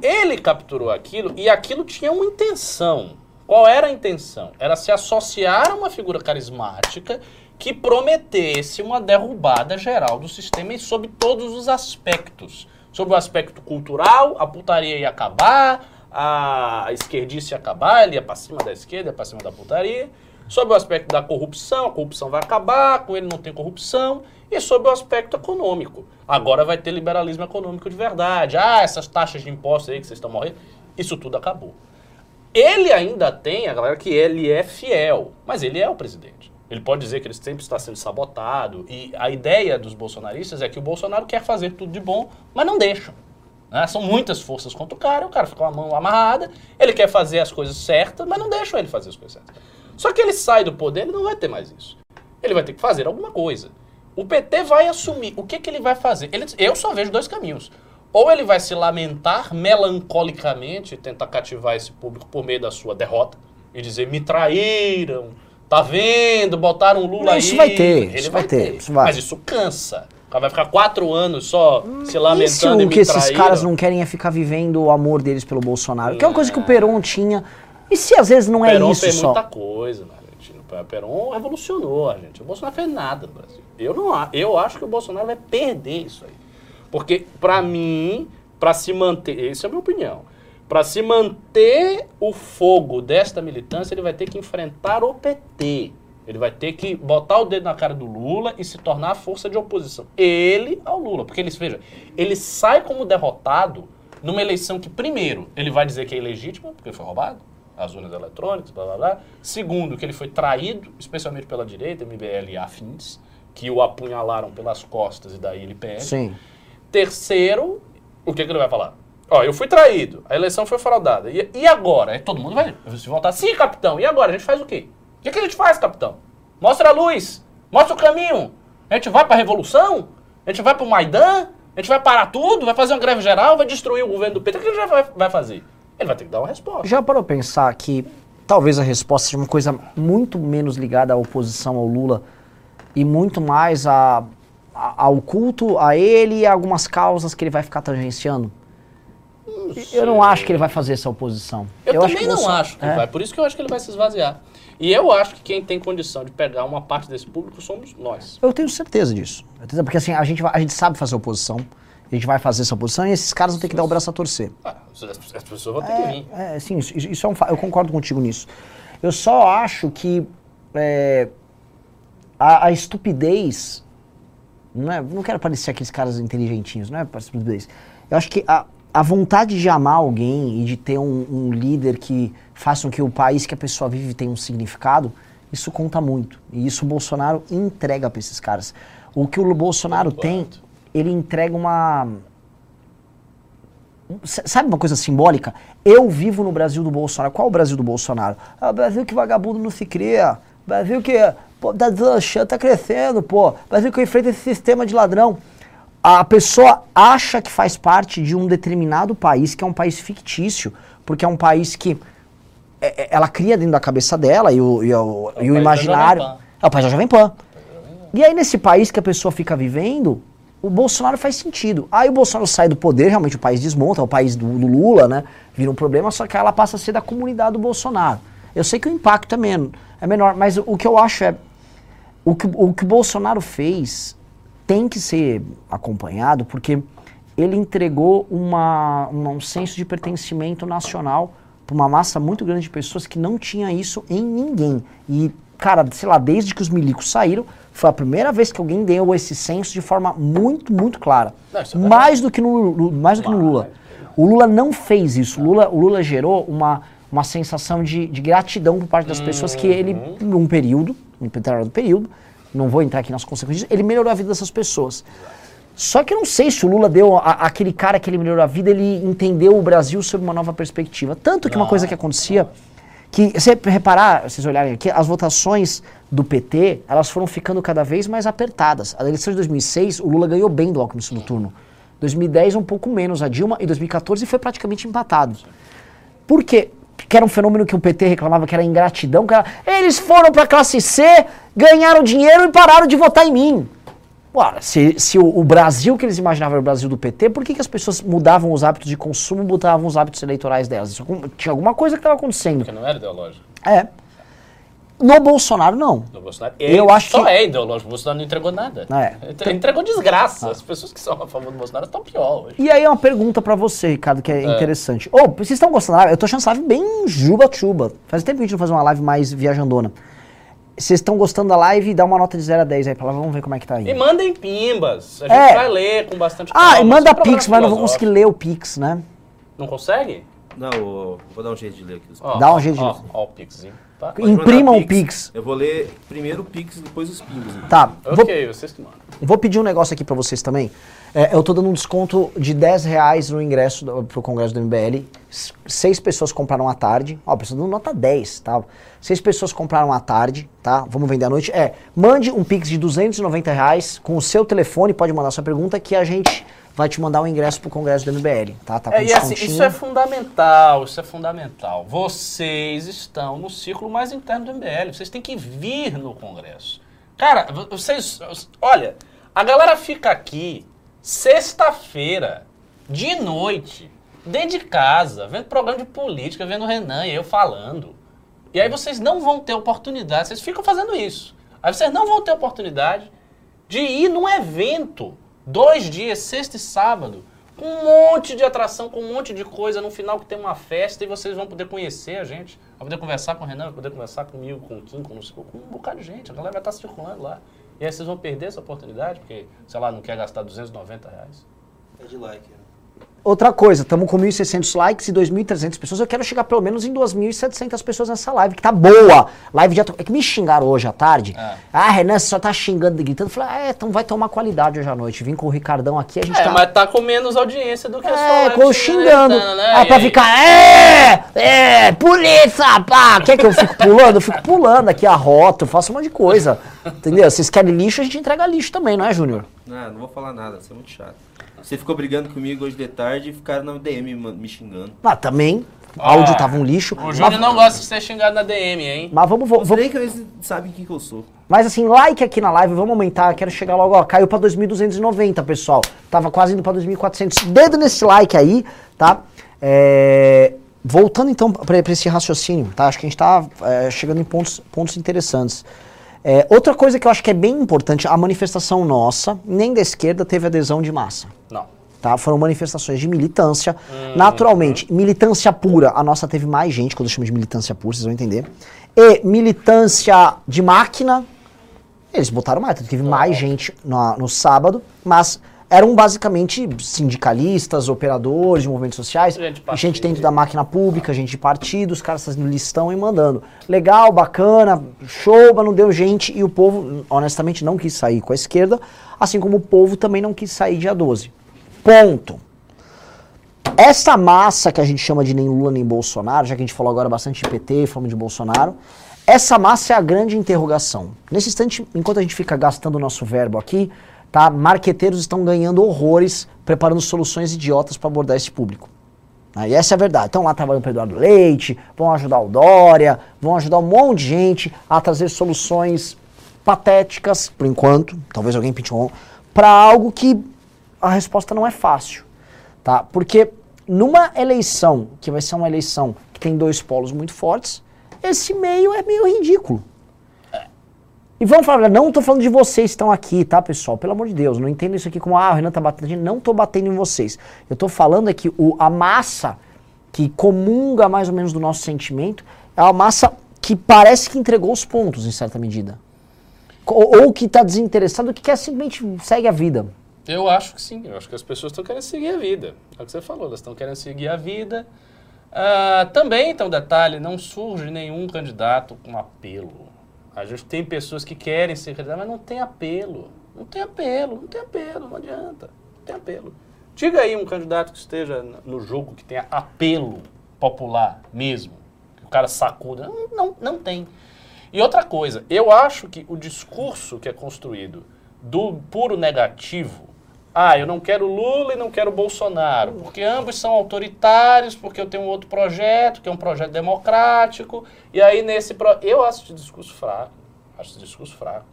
Ele capturou aquilo e aquilo tinha uma intenção. Qual era a intenção? Era se associar a uma figura carismática que prometesse uma derrubada geral do sistema e sob todos os aspectos. Sobre o aspecto cultural, a putaria ia acabar, a esquerdice acabar, ele ia para cima da esquerda, ia cima da putaria. Sobre o aspecto da corrupção, a corrupção vai acabar, com ele não tem corrupção. E sobre o aspecto econômico. Agora vai ter liberalismo econômico de verdade. Ah, essas taxas de impostos aí que vocês estão morrendo, isso tudo acabou. Ele ainda tem a galera que ele é fiel, mas ele é o presidente. Ele pode dizer que ele sempre está sendo sabotado. E a ideia dos bolsonaristas é que o Bolsonaro quer fazer tudo de bom, mas não deixam. Né? São muitas forças contra o cara, o cara fica com a mão amarrada, ele quer fazer as coisas certas, mas não deixam ele fazer as coisas certas. Só que ele sai do poder, ele não vai ter mais isso. Ele vai ter que fazer alguma coisa. O PT vai assumir. O que, que ele vai fazer? Ele- eu só vejo dois caminhos. Ou ele vai se lamentar melancolicamente, tentar cativar esse público por meio da sua derrota e dizer: me traíram, tá vendo, botaram o Lula Não, aí. isso vai ter, Ele isso vai ter, ter. isso vai. Mas isso cansa. Cara vai ficar quatro anos só se E lamentando e, o me que esses traíram. caras não querem é ficar vivendo o amor deles pelo Bolsonaro? Que é uma coisa que o Não. Peron tinha. E se às vezes não O é Peron isso fez só? muita coisa na Argentina. O Peron revolucionou a gente. O Bolsonaro fez nada no Brasil. Eu, não, eu acho que o Bolsonaro vai perder isso aí. Porque, pra mim, pra se manter... Essa é a minha opinião. Pra se manter o fogo desta militância, ele vai ter que enfrentar o PT. Ele vai ter que botar o dedo na cara do Lula e se tornar a força de oposição. Ele ao Lula. Porque ele, veja, ele sai como derrotado numa eleição que, primeiro, ele vai dizer que é ilegítima, porque foi roubado, as urnas eletrônicas, blá blá blá. Segundo, que ele foi traído, especialmente pela direita, MBL e afins, que o apunhalaram pelas costas e daí ele perde. Sim. Terceiro, o que, que ele vai falar? Ó, eu fui traído, a eleição foi fraudada. E, e agora? Todo mundo vai se voltar. Sim, capitão, e agora? A gente faz o quê? O que, que a gente faz, capitão? Mostra a luz, mostra o caminho. A gente vai pra revolução? A gente vai pro Maidan? A gente vai parar tudo? Vai fazer uma greve geral? Vai destruir o governo do PT? O que ele já vai, vai fazer? Ele vai ter que dar uma resposta. Já parou pensar que talvez a resposta seja uma coisa muito menos ligada à oposição ao Lula e muito mais a, a- ao culto a ele e a algumas causas que ele vai ficar tangenciando? Eu não acho que ele vai fazer essa oposição. Eu, acho também que não acho que é. vai. Por isso que eu acho que ele vai se esvaziar. E eu acho que quem tem condição de pegar uma parte desse público somos nós. Eu tenho certeza disso. Porque assim, a gente, vai- a gente sabe fazer oposição, a gente vai fazer essa oposição e esses caras vão ter que dar o braço a torcer. Ah, as, as pessoas vão ter que vir. É, sim, isso, isso é um eu concordo contigo nisso. Eu só acho que é, a, a estupidez. Não, é, não quero parecer aqueles caras inteligentinhos, não é para estupidez. Eu acho que a, a vontade de amar alguém e de ter um, um líder que faça com que o país que a pessoa vive tenha um significado, isso conta muito. E isso o Bolsonaro entrega para esses caras. O que o Bolsonaro tem, ele entrega uma. Sabe uma coisa simbólica? Eu vivo no Brasil do Bolsonaro. Qual é o Brasil do Bolsonaro? É o Brasil que vagabundo não se cria. Brasil que pô, tá deslanchando, tá crescendo, pô. Brasil que enfrenta esse sistema de ladrão. A pessoa acha que faz parte de um determinado país, que é um país fictício, porque é um país que ela cria dentro da cabeça dela e o, e o- É o e o imaginário. É o país da Jovem Pan. E aí, nesse país que a pessoa fica vivendo, o Bolsonaro faz sentido. Aí o Bolsonaro sai do poder, realmente o país desmonta, é o país do, do Lula, né? Vira um problema, só que ela passa a ser da comunidade do Bolsonaro. Eu sei que o impacto é, men é menor, mas o, o que eu acho é. O que o que o Bolsonaro fez tem que ser acompanhado, porque ele entregou uma, uma- um senso de pertencimento nacional para uma massa muito grande de pessoas que não tinha isso em ninguém. E, cara, sei lá, desde que os milicos saíram, foi a primeira vez que alguém deu esse senso de forma muito, muito clara. Não, é mais do que no, mais do que no Lula. O Lula não fez isso. O Lula, o Lula gerou uma, uma sensação de, de gratidão por parte das pessoas que ele, num período, num determinado período, não vou entrar aqui nas consequências, ele melhorou a vida dessas pessoas. Só que eu não sei se o Lula deu a- aquele cara que ele melhorou a vida, ele entendeu o Brasil sob uma nova perspectiva. Tanto que uma coisa que acontecia, que você reparar, vocês olharem aqui, as votações do PT, elas foram ficando cada vez mais apertadas. A eleição de 2006, o Lula ganhou bem do Alckmin no turno. 2010 um pouco menos a Dilma e 2014 foi praticamente empatado. Por quê? Que era um fenômeno que o PT reclamava que era ingratidão, que era, eles foram para a classe C, ganharam dinheiro e pararam de votar em mim. Ora, se, se o, o Brasil que eles imaginavam era o Brasil do PT, por que, que as pessoas mudavam os hábitos de consumo, mudavam os hábitos eleitorais delas? Isso, tinha alguma coisa que estava acontecendo. Porque não era ideológico. É. No Bolsonaro, não. do Bolsonaro. Eu Ele acho só que- é ideológico. O Bolsonaro não entregou nada. É. Ele entregou desgraça. As pessoas que são a favor do Bolsonaro estão pior hoje. E aí é uma pergunta pra você, Ricardo, que é, interessante. Ô, vocês estão gostando da live? Eu tô achando essa live bem juba-chuba. Faz tempo que a gente não faz uma live mais viajandona. Vocês estão gostando da live? Dá uma nota de 0 a 10 aí pra lá, vamos ver como é que tá aí. E mandem pimbas. A gente É. vai ler com bastante Ah, e calma. manda Esse programa Pix, mas não vou conseguir ler o Pix, né? Não consegue? Não, eu vou dar um jeito de ler aqui. os Ó, Dá um ó, jeito de- Ó, ó o Pixzinho. Tá? Pode mandar Imprimam o Pix. Eu vou ler primeiro o Pix, depois os pingos. então. Tá, vou, Ok, vocês que mandam. vou pedir um negócio aqui pra vocês também. É, eu tô dando um desconto de 10 reais no ingresso do, pro congresso do MBL. Seis pessoas compraram à tarde. Ó, pessoal dando nota 10, tá? Seis pessoas compraram à tarde, tá? Vamos vender à noite. É, mande um Pix de 290 reais com o seu telefone, pode mandar sua pergunta, que a gente vai te mandar o ingresso pro congresso do MBL, tá? Tá É, e assim, isso é fundamental, isso é fundamental. Vocês estão no círculo mais interno do MBL, vocês têm que vir no Congresso. Cara, vo- vocês. Olha, a galera fica aqui sexta-feira, de noite, dentro de casa, vendo programa de política, vendo o Renan e eu falando. E aí vocês não vão ter oportunidade, vocês ficam fazendo isso. Aí vocês não vão ter oportunidade de ir num evento, dois dias, sexta e sábado, com um monte de atração, com um monte de coisa, no final que tem uma festa e vocês vão poder conhecer a gente, vai poder conversar com o Renan, vai poder conversar comigo, com o Kim, com, o- com um bocado de gente, a galera vai estar circulando lá. E aí vocês vão perder essa oportunidade, porque, sei lá, não quer gastar 290 reais. É de like. né? Outra coisa, estamos com 1.600 likes e 2.300 pessoas. Eu quero chegar pelo menos em 2.700 pessoas nessa live, que tá boa. Live de atu... É que me xingaram hoje à tarde. É. Ah, Renan, você só tá xingando e gritando. Eu falei, ah, é, então vai tomar qualidade hoje à noite. Vim com o Ricardão aqui, a gente É, tá... mas tá com menos audiência do que a sua É, live eu xingando, xingando. né? Pra aí? ficar, é, é, polícia, pá. Quer que eu fique pulando? Eu fico pulando aqui a rota, eu faço um monte de coisa. Entendeu? Vocês querem lixo, a gente entrega lixo também, não é, Júnior? Não, não vou falar nada, você é muito chato. Você ficou brigando comigo hoje de tarde e ficaram na DM me, xingando. Mas também, áudio Ah, tava um lixo. O Júnior mas, não gosta de ser xingado na DM, hein? mas vamos, vamos, nem que eles sabem quem que eu sou. Mas assim, like aqui na live, vamos aumentar, quero chegar logo, ó, caiu pra 2.290, pessoal. Tava quase indo pra 2.400. Dedo nesse like aí, tá? É, Voltando então pra, pra esse raciocínio, tá? Acho que a gente tá é, chegando em pontos, pontos interessantes. É, outra coisa que eu acho que é bem importante, a manifestação nossa, nem da esquerda teve adesão de massa. Não. Tá? Foram manifestações de militância. Naturalmente, militância pura, a nossa teve mais gente, quando eu chamo de militância pura, vocês vão entender. E militância de máquina, eles botaram mais, teve mais gente no, no sábado, mas eram basicamente sindicalistas, operadores de movimentos sociais, Gente gente, dentro da máquina pública, gente de partido, os caras fazendo listão e mandando. Legal, bacana, show, mas não deu gente e o povo, honestamente, não quis sair com a esquerda, assim como o povo também não quis sair dia 12. Ponto. Essa massa que a gente chama de nem Lula nem Bolsonaro, já que a gente falou agora bastante de PT, falamos de Bolsonaro, essa massa é a grande interrogação. Nesse instante, enquanto a gente fica gastando o nosso verbo aqui, tá? Marqueteiros estão ganhando horrores preparando soluções idiotas para abordar esse público. Ah, E essa é a verdade. Estão lá trabalhando para Eduardo Leite, vão ajudar o Dória, vão ajudar um monte de gente a trazer soluções patéticas, por enquanto, talvez alguém pinte um, para algo que a resposta não é fácil, tá? Porque numa eleição, que vai ser uma eleição que tem dois polos muito fortes, esse meio é meio ridículo. E vamos falar, não estou falando de vocês que estão aqui, tá, pessoal? Pelo amor de Deus, não entendo isso aqui como, ah, o Renan tá batendo. Não estou batendo em vocês. Eu estou falando é que o, a massa que comunga mais ou menos do nosso sentimento é uma massa que parece que entregou os pontos, em certa medida. Ou, ou que está desinteressado, que quer simplesmente segue a vida. Eu acho que sim. Eu acho que as pessoas estão querendo seguir a vida. É o que você falou, elas estão querendo seguir a vida. Ah, também, então, detalhe, não surge nenhum candidato com apelo. A gente tem pessoas que querem ser candidato, mas não tem apelo. Não tem apelo, não tem apelo, não adianta. Não tem apelo. Diga aí um candidato que esteja no jogo que tenha apelo popular mesmo. Que o cara sacuda. Não, não, não tem. E outra coisa, eu acho que o discurso que é construído do puro negativo, ah, eu não quero Lula e não quero Bolsonaro, porque ambos são autoritários, porque eu tenho um outro projeto, que é um projeto democrático, e aí nesse... Pro... Eu acho esse discurso fraco, acho esse discurso fraco.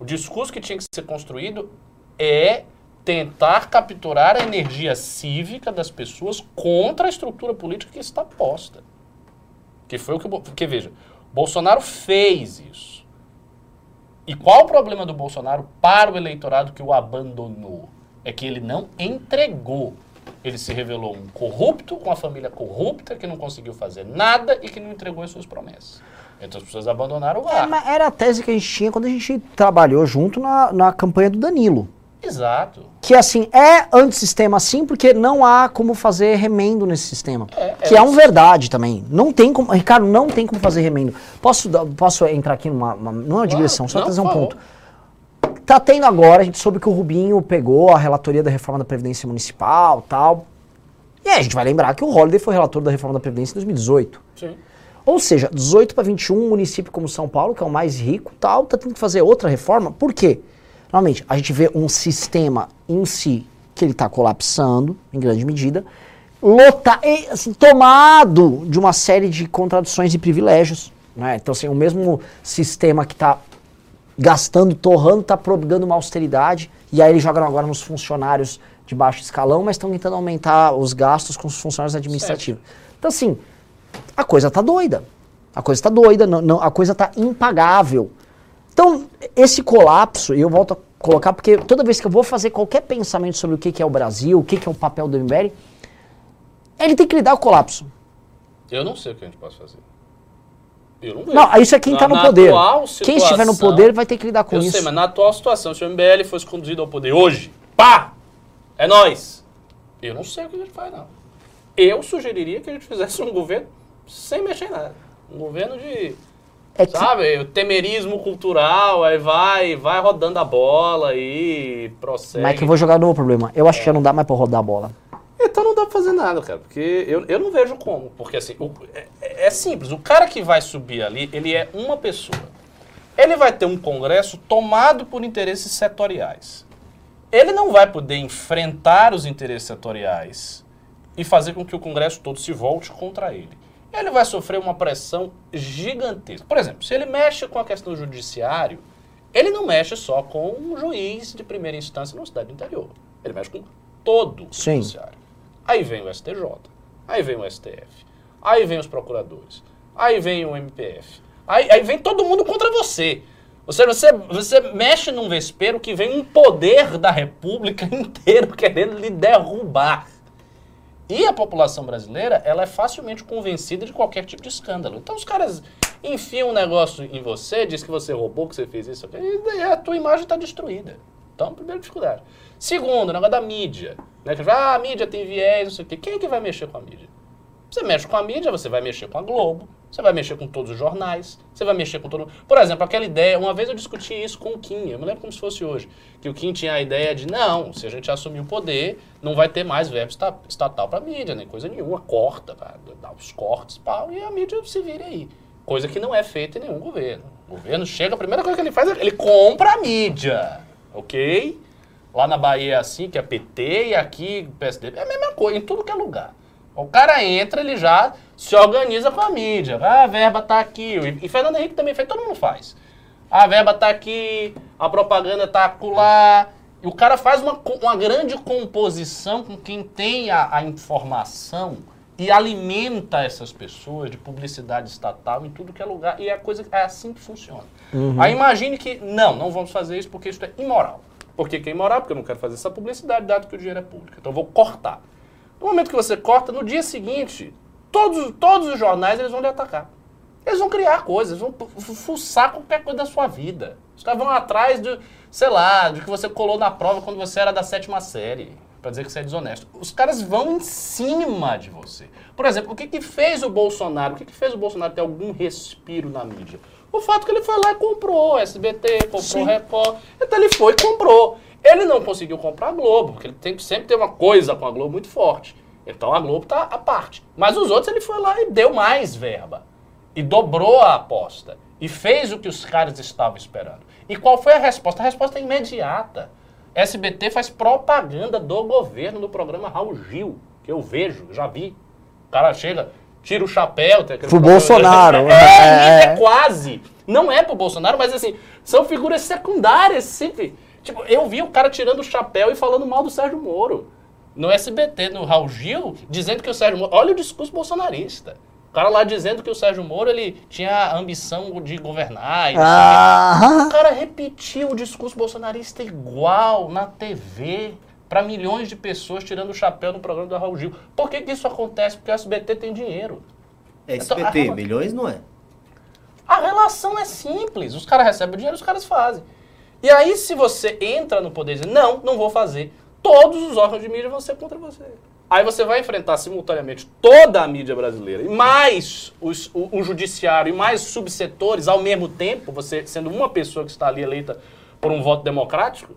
O discurso que tinha que ser construído é tentar capturar a energia cívica das pessoas contra a estrutura política que está posta. Que foi o que... Porque, veja, Bolsonaro fez isso. E qual o problema do Bolsonaro para o eleitorado que o abandonou? É que ele não entregou. Ele se revelou um corrupto, com a família corrupta, que não conseguiu fazer nada e que não entregou as suas promessas. Então as pessoas abandonaram o É, ar. mas era a tese que a gente tinha quando a gente trabalhou junto na, na campanha do Danilo. Exato. Que assim, é antissistema sim, porque não há como fazer remendo nesse sistema. É, que é é, uma verdade também. Não tem como. Ricardo, não tem como fazer remendo. Posso, posso entrar aqui numa. uma- não é uma digressão, só não, trazer um por favor. Tá tendo agora, a gente soube que o Rubinho pegou a relatoria da reforma da Previdência Municipal tal. E aí a gente vai lembrar que o Holliday foi relator da reforma da Previdência em 2018. Sim. Ou seja, 18 para 21, um município como São Paulo, que é o mais rico, tal, tá tendo que fazer outra reforma. Por quê? Normalmente, a gente vê um sistema em si que ele está colapsando, em grande medida, lota, assim, tomado de uma série de contradições e privilégios. Né? Então, assim, o mesmo sistema que está gastando, torrando, está prodigando uma austeridade, e aí eles jogam agora nos funcionários de baixo escalão, mas estão tentando aumentar os gastos com os funcionários administrativos. Então, assim, a coisa tá doida. A coisa tá doida, não, não- a coisa tá impagável. Então, esse colapso, e eu volto a colocar, porque toda vez que eu vou fazer qualquer pensamento sobre o que, que é o Brasil, o que, que é o papel do MBL, ele tem que lidar com o colapso. Eu não sei o que a gente pode fazer. Eu não vejo. Não, isso é quem Na- tá no poder. atual Quem estiver no situação- poder vai ter que lidar com eu isso. sei, mas na atual situação, se o MBL fosse conduzido ao poder hoje, pá! É nós. Eu não sei o que a gente faz, não. Eu sugeriria que a gente fizesse um governo sem mexer em nada. Um governo de, É que- sabe, o temerismo cultural, aí vai, vai rodando a bola e prossegue. Mas que eu vou jogar no problema. Eu acho que já não dá mais pra rodar a bola. Então não dá pra fazer nada, cara, porque eu, eu não vejo como. Porque assim, o- é, é simples, o cara que vai subir ali, ele é uma pessoa. Ele vai ter um congresso tomado por interesses setoriais. Ele não vai poder enfrentar os interesses setoriais e fazer com que o congresso todo se volte contra ele. Ele vai sofrer uma pressão gigantesca. Por exemplo, se ele mexe com a questão do judiciário, ele não mexe só com um juiz de primeira instância numa cidade do interior. Ele mexe com todo o Sim. judiciário. Aí vem o STJ, aí vem o STF, aí vem os procuradores, aí vem o MPF, aí, aí vem todo mundo contra você. Você, você, você mexe num vespeiro que vem um poder da república inteiro querendo lhe derrubar. E a população brasileira, ela é facilmente convencida de qualquer tipo de escândalo. Então os caras enfiam um negócio em você, diz que você roubou, que você fez isso, e daí a tua imagem está destruída. Então, primeira dificuldade. Segundo, o negócio da mídia. Né? Que, ah, a mídia tem viés, não sei o quê. Quem é que vai mexer com a mídia? Você mexe com a mídia, você vai mexer com a Globo, você vai mexer com todos os jornais, você vai mexer com todo. Por exemplo, aquela ideia, uma vez eu discuti isso com o Kim, eu me lembro como se fosse hoje, que o Kim tinha a ideia de, não, se a gente assumir o poder, não vai ter mais verbo esta- estatal para mídia, nem coisa nenhuma, corta, vai dar os cortes, pau, e a mídia se vire aí. Coisa que não é feita em nenhum governo. O governo chega, a primeira coisa que ele faz é ele compra a mídia, ok? Lá na Bahia é assim, que é PT, e aqui PSD. É a mesma coisa, em tudo que é lugar. O cara entra, ele já se organiza com a mídia. Ah, a verba tá aqui. E, Fernando Henrique também fez, todo mundo faz. A verba tá aqui, a propaganda tá acolá. E o cara faz uma, uma grande composição com quem tem a, a informação e alimenta essas pessoas de publicidade estatal em tudo que é lugar. E é, coisa, é assim que funciona. Aí imagine que, não, não vamos fazer isso porque isso é imoral. Por que, que é imoral? Porque eu não quero fazer essa publicidade, dado que o dinheiro é público. Então eu vou cortar. No momento que você corta, no dia seguinte, todos, todos os jornais eles vão lhe atacar. Eles vão criar coisas, vão fu- fu- fuçar qualquer coisa da sua vida. Os caras vão atrás de, sei lá, de que você colou na prova quando você era da sétima série, pra dizer que você é desonesto. Os caras vão em cima de você. Por exemplo, o que, que fez o Bolsonaro? O que, que fez o Bolsonaro ter algum respiro na mídia? O fato que ele foi lá e comprou SBT, comprou Sim. Record. Então ele foi e comprou. Ele não conseguiu comprar a Globo, porque ele tem, sempre tem uma coisa com a Globo muito forte. Então a Globo tá à parte. Mas os outros ele foi lá e deu mais verba. E dobrou a aposta. E fez o que os caras estavam esperando. E qual foi a resposta? A resposta é imediata. SBT faz propaganda do governo no programa Raul Gil, que eu vejo, já vi. O cara chega, tira o chapéu. Tem Pro programa- Bolsonaro. É, é, É. quase. Não é pro Bolsonaro, mas assim, são figuras secundárias sempre. Tipo, eu vi o cara tirando o chapéu e falando mal do Sérgio Moro. No SBT, no Raul Gil, dizendo que o Sérgio Moro. Olha o discurso bolsonarista. O cara lá dizendo que o Sérgio Moro ele tinha a ambição de governar. E. Ah, O cara repetiu o discurso bolsonarista igual na TV para milhões de pessoas tirando o chapéu no programa do Raul Gil. Por que, que isso acontece? Porque o SBT tem dinheiro. É Então, SBT, a- milhões não é. A relação é simples. Os caras recebem o dinheiro, os caras fazem. E aí, se você entra no poder e diz, não, não vou fazer, todos os órgãos de mídia vão ser contra você. Aí você vai enfrentar simultaneamente toda a mídia brasileira, e mais os- o, o judiciário, e mais subsetores ao mesmo tempo, você sendo uma pessoa que está ali eleita por um voto democrático,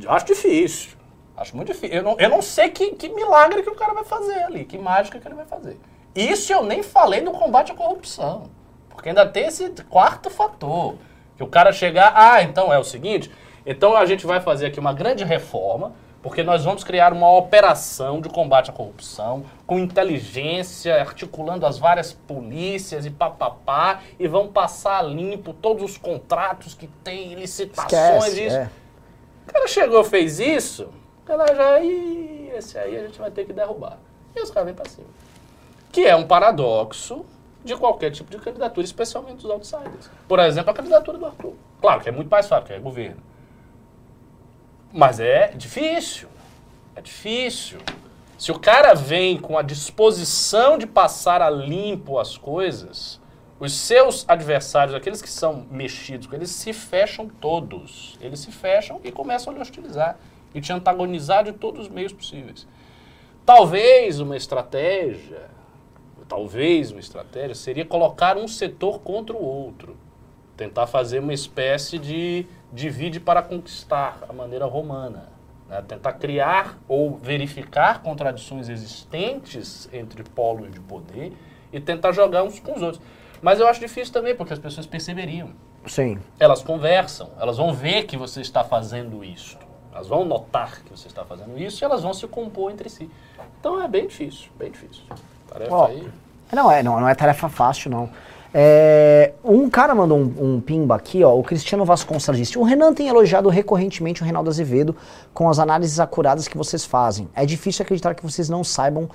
eu acho difícil. Acho muito difícil. Eu não, eu não sei que, que milagre que o cara vai fazer ali, que mágica que ele vai fazer. Isso eu nem falei no combate à corrupção. Porque ainda tem esse quarto fator. Que o cara chegar, ah, então é o seguinte, então a gente vai fazer aqui uma grande reforma, porque nós vamos criar uma operação de combate à corrupção, com inteligência, articulando as várias polícias e papapá, e vão passar limpo todos os contratos que tem, licitações, esquece. isso. é. O cara chegou, fez isso, cara já, "Ih, esse aí a gente vai ter que derrubar. E os caras vêm pra cima. Que é um paradoxo de qualquer tipo de candidatura, especialmente dos outsiders. Por exemplo, a candidatura do Arthur. Claro que é muito mais fácil, porque é governo. Mas é difícil. É difícil. Se o cara vem com a disposição de passar a limpo as coisas, os seus adversários, aqueles que são mexidos eles, se fecham todos. Eles se fecham e começam a lhe hostilizar e te antagonizar de todos os meios possíveis. Talvez uma estratégia, talvez uma estratégia seria colocar um setor contra o outro. Tentar fazer uma espécie de divide para conquistar, a maneira romana. né? Tentar criar ou verificar contradições existentes entre polos de poder e tentar jogar uns com os outros. Mas eu acho difícil também, porque as pessoas perceberiam. Sim. Elas conversam, elas vão ver que você está fazendo isso. Elas vão notar que você está fazendo isso e elas vão se compor entre si. Então é bem difícil, bem difícil. Tarefa Ó, aí. Não, é, não, não é tarefa fácil, não. É, um cara mandou um, um pimba aqui, ó. O Cristiano Vasconcelos disse: O Renan tem elogiado recorrentemente o Reinaldo Azevedo com as análises acuradas que vocês fazem. É difícil acreditar que vocês não saibam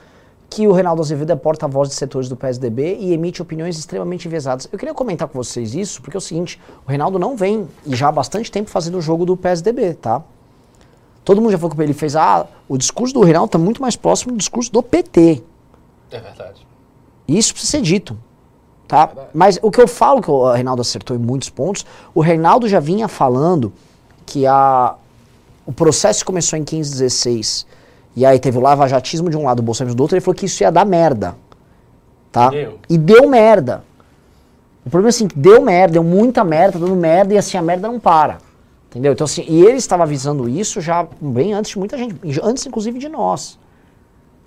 que o Reinaldo Azevedo é porta-voz de setores do PSDB e emite opiniões extremamente enviesadas. Eu queria comentar com vocês isso, porque é o seguinte: o Reinaldo não vem, e já há bastante tempo, fazendo o jogo do PSDB, tá? Todo mundo já falou que ele fez, ah, o discurso do Reinaldo está muito mais próximo do discurso do PT. É verdade. Isso precisa ser dito. Tá? Verdade. Mas o que eu falo que o Reinaldo acertou em muitos pontos, o Reinaldo já vinha falando que a, o processo começou em 15, 16, e aí teve o lavajatismo de um lado, o bolsonarismo do outro, ele falou que isso ia dar merda. Tá? Deu. E deu merda. O problema é assim, que deu merda, deu muita merda, tá dando merda, e assim, a merda não para. Entendeu? Então assim, e ele estava avisando isso já bem antes de muita gente, antes inclusive de nós.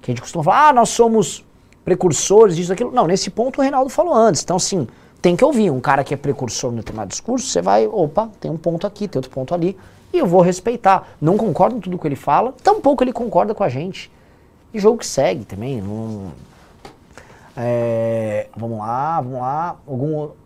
Que a gente costuma falar, ah, nós somos precursores disso, daquilo. Não, nesse ponto o Reinaldo falou antes. Então, assim, tem que ouvir. Um cara que é precursor no determinado discurso, você vai, opa, tem um ponto aqui, tem outro ponto ali, e eu vou respeitar. Não concordo com tudo que ele fala, tampouco ele concorda com a gente. E jogo que segue também. É, vamos lá, vamos lá. Algum. o-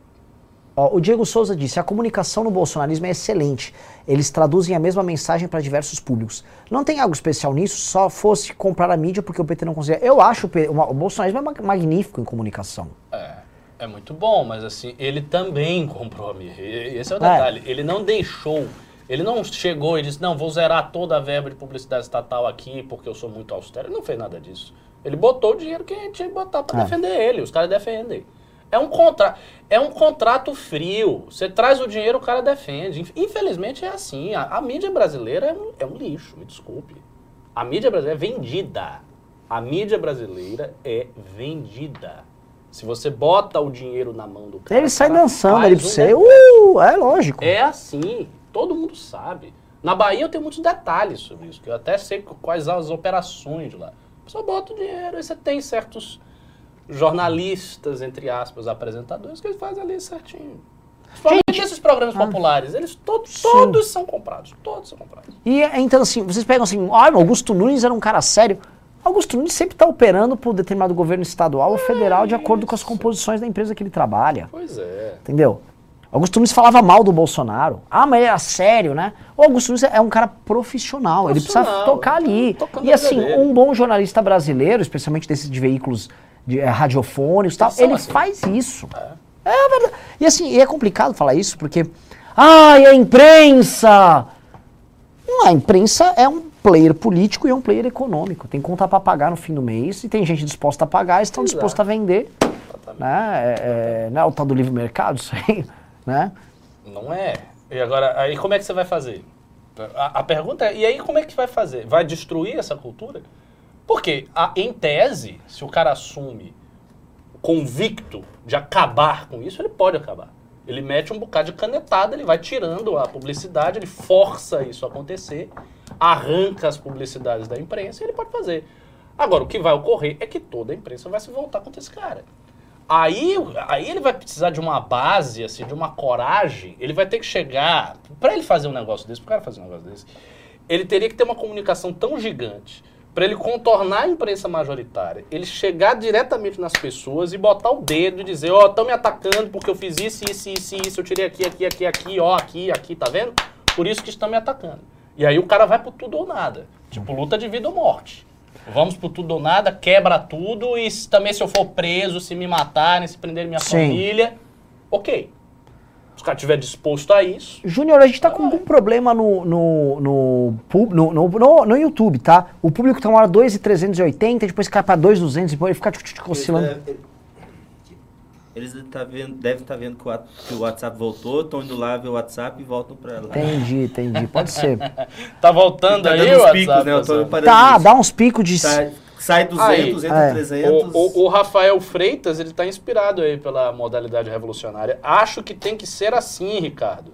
Ó, o Diego Souza disse: a comunicação no bolsonarismo é excelente. Eles traduzem a mesma mensagem para diversos públicos. Não tem algo especial nisso, só fosse comprar a mídia porque o PT não consegue. Eu acho o, P- o bolsonarismo é ma- magnífico em comunicação. É, é muito bom, mas assim, ele também comprou a mídia. Esse é o É. detalhe. Ele não deixou, ele não chegou e disse, não, vou zerar toda a verba de publicidade estatal aqui porque eu sou muito austero. Ele não fez nada disso. Ele botou o dinheiro que a gente tinha que botar para É. defender ele. Os caras defendem. É um, contra... é um contrato frio. Você traz o dinheiro, o cara defende. Inf- Infelizmente é assim. A, a mídia brasileira é um, é um lixo, me desculpe. A mídia brasileira é vendida. A mídia brasileira é vendida. Se você bota o dinheiro na mão do cara. Ele sai cara dançando ali pra você. Uh, é lógico. É assim. Todo mundo sabe. Na Bahia eu tenho muitos detalhes sobre isso, que eu até sei quais as operações de lá. Pessoa bota o dinheiro, aí você tem certos jornalistas, entre aspas, apresentadores, que eles fazem ali certinho. Principalmente esses programas populares, eles todos, Sim. todos são comprados. Todos são comprados. E é, então, assim, vocês pegam assim, ah, Augusto Nunes era um cara sério. Augusto Nunes sempre está operando por determinado governo estadual ou federal de acordo com as composições da empresa que ele trabalha. Pois é. Entendeu? Augusto Nunes falava mal do Bolsonaro. Ah, mas ele era sério, né? O Augusto Nunes é um cara profissional, ele precisa Profissional, tocar ali. E assim, um bom jornalista brasileiro, especialmente desses de veículos de, eh, radiofônicos e tal, Eles são ele assim. faz isso. É. verdade. E assim, é complicado falar isso porque. Ai, a imprensa! Não, a imprensa é um player político e é um player econômico. Tem conta para pagar no fim do mês e tem gente disposta a pagar e estão Exato. dispostos a vender. Exatamente. Né? É, é, não é o tal do livre mercado, isso aí. Né? Não é. E agora, aí como é que você vai fazer? A, a pergunta é, e aí como é que vai fazer? Vai destruir essa cultura? Porque, a- em tese, se o cara assume convicto de acabar com isso, ele pode acabar. Ele mete um bocado de canetada, ele vai tirando a publicidade, ele força isso a acontecer, arranca as publicidades da imprensa e ele pode fazer. Agora, o que vai ocorrer é que toda a imprensa vai se voltar contra esse cara. Aí, aí ele vai precisar de uma base, assim, de uma coragem. Ele vai ter que chegar. Pra ele fazer um negócio desse, pro cara fazer um negócio desse, ele teria que ter uma comunicação tão gigante pra ele contornar a imprensa majoritária. Ele chegar diretamente nas pessoas e botar o dedo e dizer: Ó, estão me atacando porque eu fiz isso, isso, isso, isso. Eu tirei aqui, aqui, aqui, aqui, ó, aqui, aqui, tá vendo? Por isso que estão me atacando. E aí o cara vai pro tudo ou nada. Tipo, luta de vida ou morte. Vamos pro tudo ou nada, quebra tudo e se- também se eu for preso, se me matarem, se prenderem minha Sim. família, ok. Se o cara estiver disposto a isso, Júnior, a gente tá com algum problema no, no, no, no, no, no, no YouTube, tá? O público tá uma hora 2,380, depois cai pra 2,200 e depois ele fica tchuc, tchuc, oscilando. Eles tá vendo, devem estar vendo que o, que o WhatsApp voltou, estão indo lá ver o WhatsApp e voltam pra lá. Entendi, entendi. Pode ser. tá voltando Tá aí dando o os WhatsApp, picos, né? Tá, dá uns picos de. Sai, sai 200, Aí, entra é. 300. O, o- o Rafael Freitas, ele tá inspirado aí pela modalidade revolucionária. Acho que tem que ser assim, Ricardo.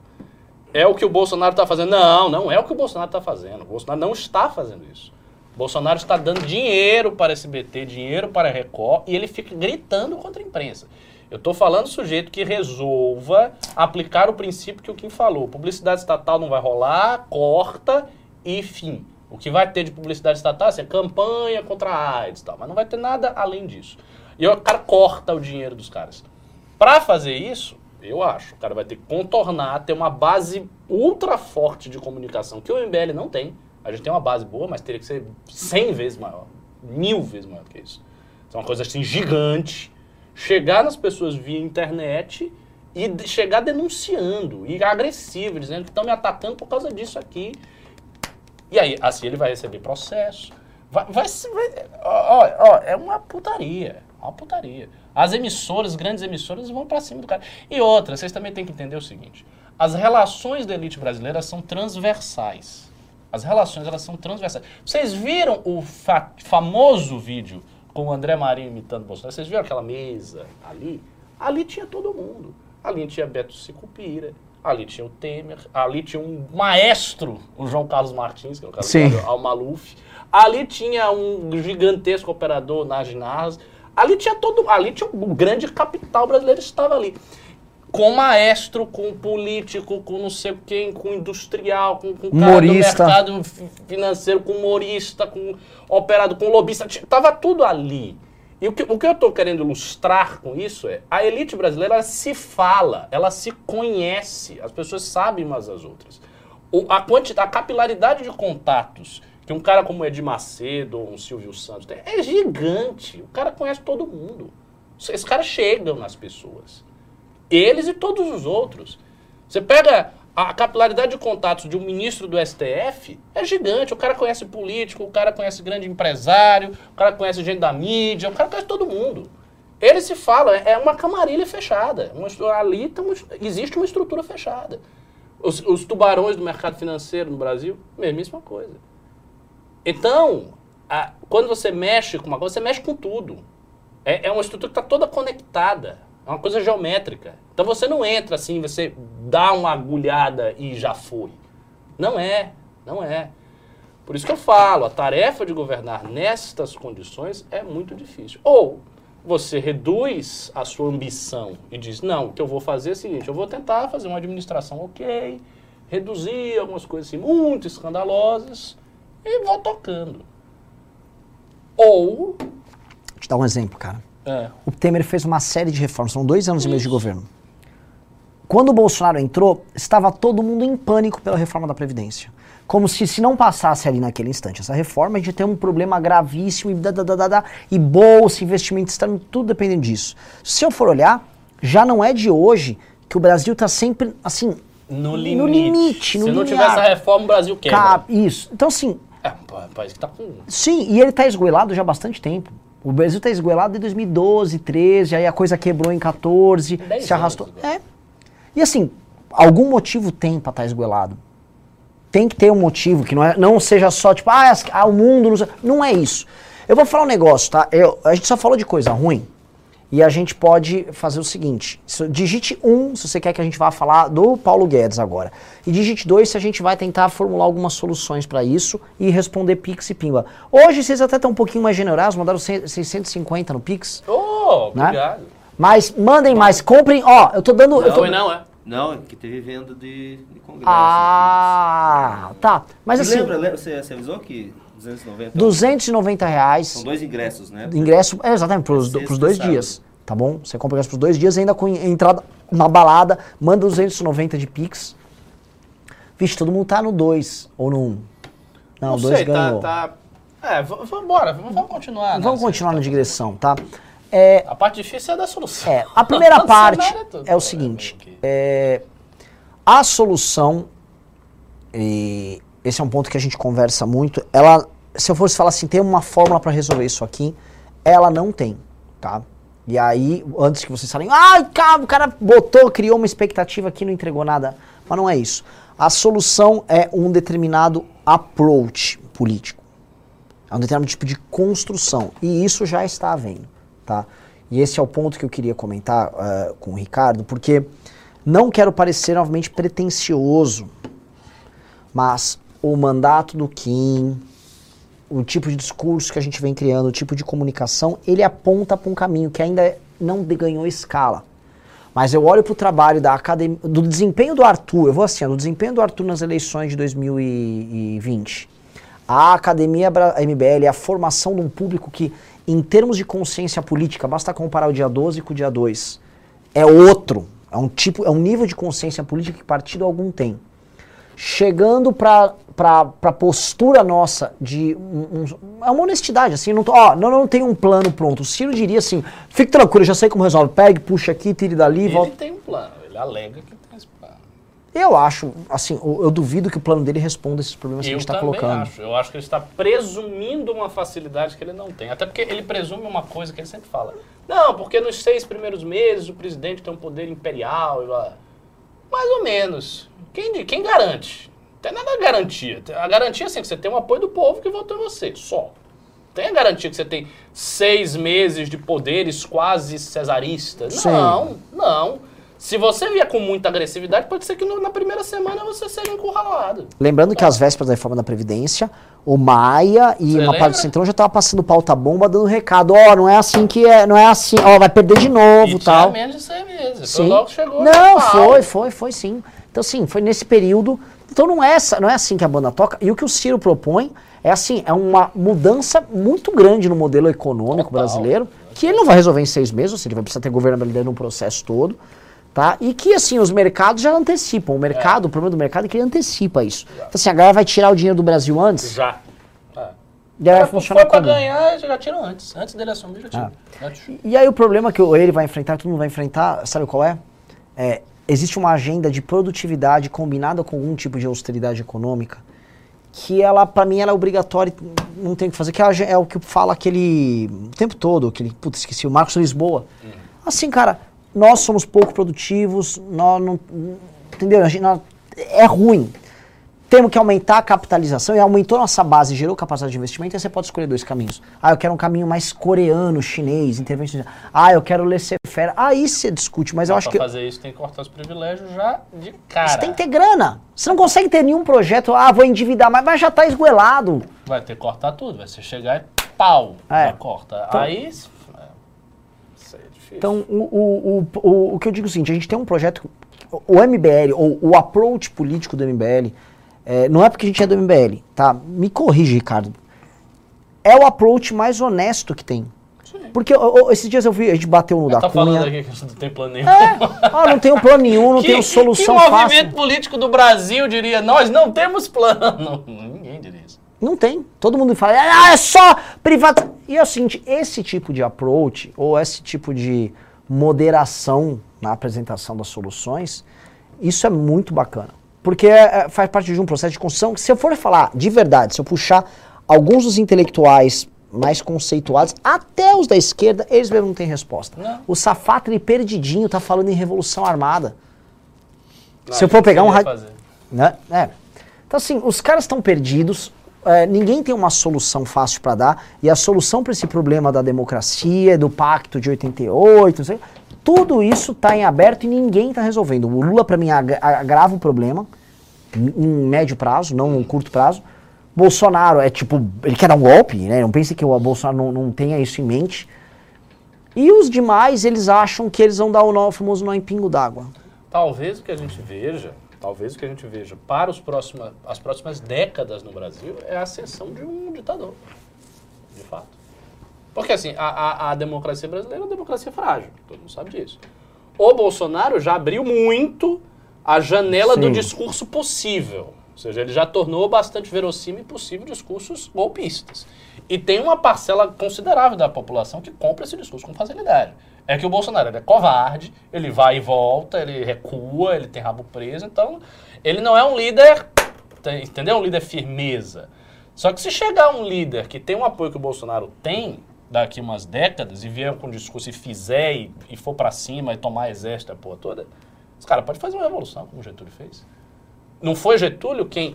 É o que o Bolsonaro tá fazendo. Não, não é o que o Bolsonaro tá fazendo. O Bolsonaro não está fazendo isso. O Bolsonaro está dando dinheiro para SBT, dinheiro para a Record, e ele fica gritando contra a imprensa. Eu tô falando sujeito que resolva aplicar o princípio que o Kim falou. Publicidade estatal não vai rolar, corta e fim. O que vai ter de publicidade estatal assim, é campanha contra a AIDS e tal, mas não vai ter nada além disso. E o cara corta o dinheiro dos caras. Para fazer isso, eu acho, o cara vai ter que contornar, ter uma base ultra forte de comunicação, que o MBL não tem. A gente tem uma base boa, mas teria que ser 100 vezes maior, mil vezes maior que isso. Então, uma coisa assim gigante. Chegar nas pessoas via internet e chegar denunciando, e agressivo, dizendo que estão me atacando por causa disso aqui. E aí, assim ele vai receber processo. Vai, vai, vai- ó, ó, é uma putaria. Uma putaria. As emissoras, grandes emissoras, vão pra cima do cara. E outra, vocês também têm que entender o seguinte: as relações da elite brasileira são transversais. As relações, elas são transversais. Vocês viram o fa- famoso vídeo com o André Marinho imitando Bolsonaro? Vocês viram aquela mesa ali? Ali tinha todo mundo. Ali tinha Beto Sicupira, ali tinha o Temer, ali tinha um maestro, o João Carlos Martins, que é o cara Sim. ao Maluf. Ali tinha um gigantesco operador, Nagy Narras. Ali tinha todo, ali tinha um grande capital brasileiro estava ali. Com maestro, com político, com não sei quem, com industrial, com, com cara do mercado fi- financeiro, com humorista, com operador, com lobista, tava tudo ali. E o que, o que eu estou querendo ilustrar com isso é a elite brasileira se fala, ela se conhece, as pessoas sabem umas das outras. O, a, quantidade, a capilaridade de contatos que um cara como Edir Macedo ou um Silvio Santos tem é gigante. O cara conhece todo mundo. Esses caras chegam nas pessoas. Eles e todos os outros. Você pega a capilaridade de contatos de um ministro do STF é gigante. O cara conhece político, o cara conhece grande empresário, o cara conhece gente da mídia, o cara conhece todo mundo. Ele se fala, é uma camarilha fechada. Uma, ali tá existe uma estrutura fechada. Os, os, tubarões do mercado financeiro no Brasil, mesmíssima coisa. Então, a, quando você mexe com uma coisa, você mexe com tudo. É, é uma estrutura que está toda conectada. É uma coisa geométrica. Então você não entra assim, você dá uma agulhada e já foi. Não é, não é. Por isso que eu falo, a tarefa de governar nestas condições é muito difícil. Ou você reduz a sua ambição e diz, não, o que eu vou fazer é o seguinte, eu vou tentar fazer uma administração ok, reduzir algumas coisas assim, muito escandalosas e vou tocando. Ou... Vou te dar um exemplo, cara. É. O Temer fez uma série de reformas, são dois anos Isso. e meio de governo. Quando o Bolsonaro entrou, estava todo mundo em pânico pela reforma da Previdência. Como se, se não passasse ali naquele instante essa reforma, a gente tem um problema gravíssimo e, da, da, da, da, e bolsa, investimento externo, tudo dependendo disso. Se eu for olhar, já não é de hoje que o Brasil está sempre, assim, no limite. No limite no Se não tiver essa reforma, o Brasil quebra. isso. Então, assim... É um país que está com... Sim, e ele está esgoelado já há bastante tempo. O Brasil está esgoelado em 2012, 13, aí a coisa quebrou em 14, se arrastou. É. E assim, algum motivo tem para estar tá esgoelado. Tem que ter um motivo, que não, é, não seja só tipo, ah, ah o mundo não, não é isso. Eu vou falar um negócio, tá? Eu, a gente só falou de coisa ruim. E a gente pode fazer o seguinte: digite um se você quer que a gente vá falar do Paulo Guedes agora. E digite dois se a gente vai tentar formular algumas soluções para isso e responder Pix e Pimba. Hoje vocês até estão um pouquinho mais generosos, mandaram 650 no Pix. Oh, né? obrigado. Mas mandem mais, comprem. Ó, eu tô dando. Não, eu tô... não, é. Não, que teve venda de, de congresso. Ah, tá. Mas você assim. Lembra, lembra, você, você avisou que 290. 290 reais. São dois ingressos, né? Ingresso, é, exatamente, para os dois sábado. dias. Tá bom? Você compra ingresso para os dois dias, ainda com entrada na balada, manda 290 de Pix. Vixe, todo mundo tá no 2 ou no 1. Um. Não, o 2 tá, ganhou. Tá, tá... É, vamos embora, vamos continuar. Vamos continuar na digressão, tá? É, a parte difícil é da solução. É, a primeira parte é, é o seguinte: é, a solução, e esse é um ponto que a gente conversa muito, ela, se eu fosse falar assim, tem uma fórmula para resolver isso aqui, ela não tem, tá? E aí, antes que vocês falem, ah, o cara botou, criou uma expectativa aqui, não entregou nada. Mas não é isso. A solução é um determinado approach político. É um determinado tipo de construção. E isso já está havendo, tá? E esse é o ponto que eu queria comentar uh, com o Ricardo, porque não quero parecer novamente pretencioso, mas o mandato do Kim, o tipo de discurso que a gente vem criando, o tipo de comunicação, ele aponta para um caminho que ainda não ganhou escala. Mas eu olho para o trabalho da academia, do desempenho do Arthur, eu vou assim, do desempenho do Arthur nas eleições de 2020. A academia MBL, a formação de um público que, em termos de consciência política, basta comparar o dia 12 com o dia 2. É outro. É um tipo, é um nível de consciência política que partido algum tem. Chegando para para postura nossa de um, um, é uma honestidade, assim, não, tô, ó, não, não tem um plano pronto. O Ciro diria assim, fique tranquilo, já sei como resolve, pegue, puxa aqui, tire dali, ele volta. Ele tem um plano, ele alega que tem esse plano. Eu acho, assim, eu, eu duvido que o plano dele responda esses problemas eu que a gente está colocando. Acho. Eu acho que ele está presumindo uma facilidade que ele não tem. Até porque ele presume uma coisa que ele sempre fala. Não, porque nos seis primeiros meses o presidente tem um poder imperial. Mais ou menos. Quem, quem garante? tem nada de garantia. A garantia assim, é que você tem o apoio do povo que votou em você, só. Tem a garantia que você tem seis meses de poderes quase cesaristas? Não, não. Se você vier com muita agressividade, pode ser que no, na primeira semana você seja encurralado. Lembrando que às vésperas da reforma da Previdência, o Maia e você uma lembra? parte do Centrão já estava passando pauta-bomba, dando recado, ó, oh, não é assim que é, não é assim, ó, oh, vai perder de novo e tal. menos de seis meses. Sim. Foi logo chegou. Não, foi, foi, foi sim. Então, sim, foi nesse período então não é, essa, não é assim que a banda toca. E o que o Ciro propõe é assim, é uma mudança muito grande no modelo econômico Total. brasileiro, que ele não vai resolver em seis meses, ou seja, ele vai precisar ter governabilidade no processo todo, tá? E que, assim, os mercados já antecipam. O mercado, o problema do mercado é que ele antecipa isso. Então, assim, a galera vai tirar o dinheiro do Brasil antes, Já. É. e aí vai Foi funcionar pra como? ganhar, já tiram antes. Antes dele assumir, já tira. Ah. Já tira. E aí o problema que ele vai enfrentar, todo mundo vai enfrentar, sabe qual é? É, existe uma agenda de produtividade combinada com algum tipo de austeridade econômica que ela, pra mim, ela é obrigatória, não tem o que fazer, que é, é o que fala aquele, o tempo todo, aquele, putz, esqueci, o Marcos Lisboa. Assim, cara, nós somos pouco produtivos, nós não, entendeu? A gente, nós- é ruim. Temos que aumentar a capitalização e aumentou nossa base, gerou capacidade de investimento, aí você pode escolher dois caminhos. Ah, eu quero um caminho mais coreano, chinês, intervencionista. Ah, eu quero laissez-faire. Aí você discute, mas eu acho que fazer isso tem que cortar os privilégios já de cara. você tem que ter grana. Você não consegue ter nenhum projeto, ah, vou endividar, mas, mas já tá esgoelado. Vai ter que cortar tudo. Vai ser chegar e pau. É. Corta. Então- Aí. é, Isso aí é difícil. Então, o, o, o, o, o que eu digo é o seguinte, a gente tem um projeto, o MBL, ou o approach político do MBL, é, não é porque a gente é do MBL, tá? Me corrige, Ricardo. É o approach mais honesto que tem. Porque ó, esses dias eu vi, a gente bateu no da tá Cunha. falando aqui que você não tem plano nenhum. É, ah, não tenho plano nenhum, não que, tenho solução que fácil. movimento político do Brasil diria, nós não temos plano? Ninguém diria. Não tem. Todo mundo fala, ah, é só privado. E é o seguinte, esse tipo de approach, ou esse tipo de moderação na apresentação das soluções, isso é muito bacana. Porque é, é, faz parte de um processo de construção que, se eu for falar de verdade, se eu puxar alguns dos intelectuais mais conceituados, até os da esquerda, eles mesmo não têm resposta. Não. O Safatri perdidinho tá falando em revolução armada. Não, Se eu for pegar um ra- fazer. né? É. Então, assim, os caras estão perdidos, é, ninguém tem uma solução fácil para dar, e a solução para esse problema da democracia, do pacto de 88, não sei, tudo isso está em aberto e ninguém está resolvendo. O Lula, para mim, agra- agrava o problema, em em médio prazo, não em curto prazo. Bolsonaro é tipo, ele quer dar um golpe, né? Não pense que o Bolsonaro não, não tenha isso em mente. E os demais, eles acham que eles vão dar o nó- o famoso nó em pingo d'água. Talvez o que a gente veja, talvez o que a gente veja para os próxima, as próximas décadas no Brasil é a ascensão de um ditador. De fato. Porque assim, a, a, a democracia brasileira é uma democracia frágil, todo mundo sabe disso. O Bolsonaro já abriu muito a janela do Sim. discurso possível. Ou seja, ele já tornou bastante verossímil e possível discursos golpistas. E tem uma parcela considerável da população que compra esse discurso com facilidade. É que o Bolsonaro é covarde, ele vai e volta, ele recua, ele tem rabo preso, então ele não é um líder, entendeu? Um líder firmeza. Só que se chegar um líder que tem um apoio que o Bolsonaro tem daqui umas décadas e vier com discurso e fizer e, e for pra cima e tomar exército a porra toda, os caras podem fazer uma revolução, como Getúlio fez. Não foi Getúlio quem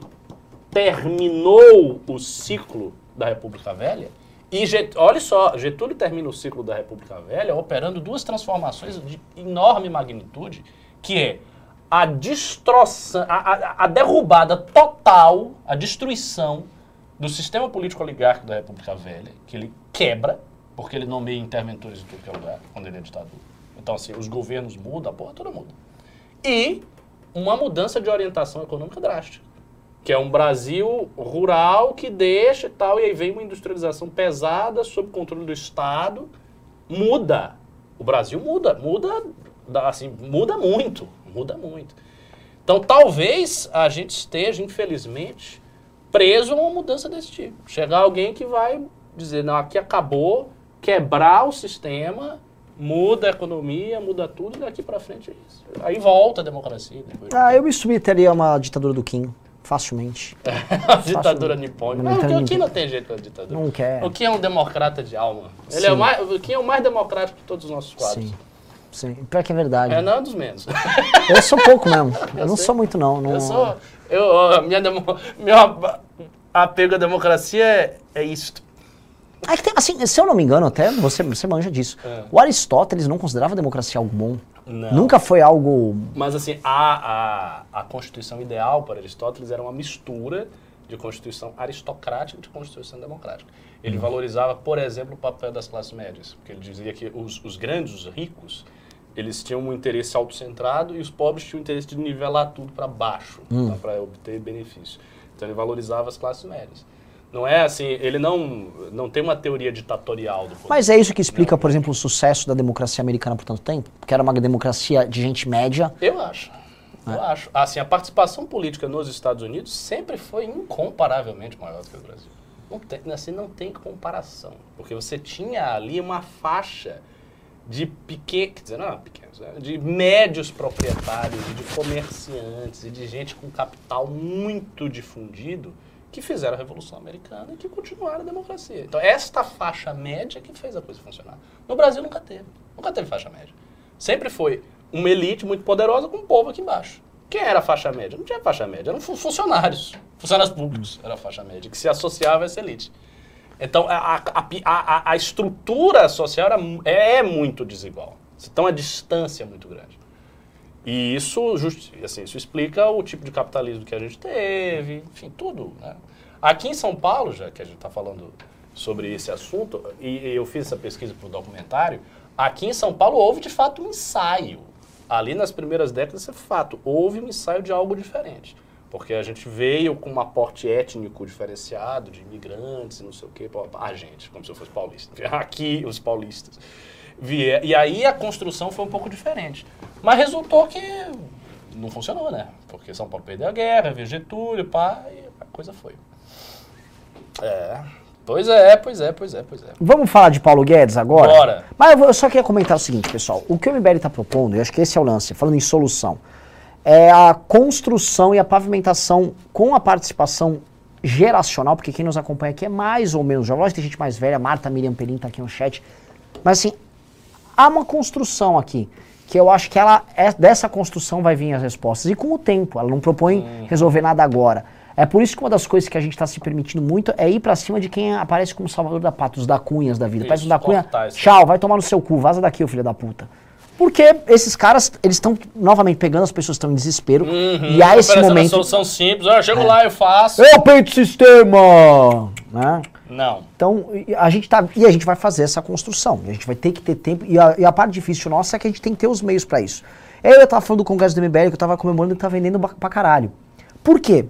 terminou o ciclo da República Velha? E Get- olha só, Getúlio termina o ciclo da República Velha operando duas transformações de enorme magnitude, que é a destroção, a, a- derrubada total, a destruição do sistema político oligárquico da República Velha, que ele quebra, porque ele nomeia interventores em tudo que é lugar, quando ele é ditador. Então, assim, os governos mudam, a porra toda muda. E uma mudança de orientação econômica drástica. Que é um Brasil rural que deixa e tal, e aí vem uma industrialização pesada sob controle do Estado. Muda. O Brasil muda, muda, assim, muda muito, muda muito. Então talvez a gente esteja, infelizmente, preso a uma mudança desse tipo. Chegar alguém que vai dizer, não, aqui acabou, quebrar o sistema, muda a economia, muda tudo, e daqui pra frente é isso. Aí volta a democracia. Depois de Ah, eu me submeteria a uma ditadura do Kim, facilmente. a ditadura nipônica. Não, Não, ditadura o Kim não tem jeito da ditadura. Não quer. O Kim é um democrata de alma. Ele é o, mais, o Kim é o mais democrático de todos os nossos quadros. Sim. Sim. Pior que é verdade. É, não é um dos menos. Eu sou pouco mesmo. Eu, Eu não sei. sou muito, não. não Eu sou. Eu, a minha demo, meu a- apego à democracia é, é isto. É que tem, assim, se eu não me engano, até você, você manja disso. É. O Aristóteles não considerava a democracia algo bom. Não. Nunca foi algo. Mas assim, a, a, a constituição ideal para Aristóteles era uma mistura de constituição aristocrática e de constituição democrática. Ele valorizava, por exemplo, o papel das classes médias, porque ele dizia que os, os grandes, os ricos, eles tinham um interesse autocentrado e os pobres tinham o interesse de nivelar tudo para baixo, para obter benefício. Então ele valorizava as classes médias. Não é assim, ele não, não tem uma teoria ditatorial do poder. Mas é isso que explica, por exemplo, o sucesso da democracia americana por tanto tempo? Porque era uma democracia de gente média. Eu acho. É. Eu acho. Assim, a participação política nos Estados Unidos sempre foi incomparavelmente maior do que o Brasil. Não tem, assim, não tem comparação. Porque você tinha ali uma faixa de pequenos, não pequenos, né? de médios proprietários, de comerciantes e de gente com capital muito difundido que fizeram a Revolução Americana e que continuaram a democracia. Então, esta faixa média que fez a coisa funcionar. No Brasil nunca teve. Nunca teve faixa média. Sempre foi uma elite muito poderosa com um povo aqui embaixo. Quem era a faixa média? Não tinha faixa média, eram fun- funcionários. Funcionários públicos era a faixa média, que se associava a essa elite. Então, a, a, a, a- estrutura social era mu- é muito desigual. Então, a distância é muito grande. E isso, assim, isso explica o tipo de capitalismo que a gente teve, enfim, tudo. Né? Aqui em São Paulo, já que a gente está falando sobre esse assunto, e, eu fiz essa pesquisa para o documentário, aqui em São Paulo houve de fato um ensaio. Ali nas primeiras décadas, é fato, houve um ensaio de algo diferente. Porque a gente veio com um aporte étnico diferenciado, de imigrantes não sei o quê. A gente, como se eu fosse paulista. Aqui, os paulistas. Vier, e aí a construção foi um pouco diferente. Mas resultou que não funcionou, né? Porque São Paulo perdeu a guerra, veio Getúlio, pá, e a coisa foi. É. Pois é, pois é, pois é, pois é. Vamos falar de Paulo Guedes agora? Bora. Mas eu, só queria comentar o seguinte, pessoal. O que o MBL está propondo, e acho que esse é o lance, falando em solução, é a construção e a pavimentação com a participação geracional, porque quem nos acompanha aqui é mais ou menos jovem. Lógico tem gente mais velha, Marta Miriam Perim está aqui no chat. Mas assim, há uma construção aqui que eu acho que ela é, dessa construção vai vir as respostas e com o tempo ela não propõe resolver nada agora é por isso que uma das coisas que a gente está se permitindo muito é ir pra cima de quem aparece como salvador da pátria, os da cunhas da vida. Isso, Parece um da cunha, tchau, vai tomar no seu cu, vaza daqui, ô filho da puta. Porque esses caras, eles estão novamente pegando as pessoas estão em desespero e há esse momento. É. solução simples, ah, chego lá, eu faço. Eu peito sistema! Né? Não. Então, a gente tá, e a gente vai fazer essa construção. A gente vai ter que ter tempo. E a, e a parte difícil nossa é que a gente tem que ter os meios pra isso. Eu tava falando do Congresso do MBL que eu tava comemorando e tá vendendo pra caralho. Por quê?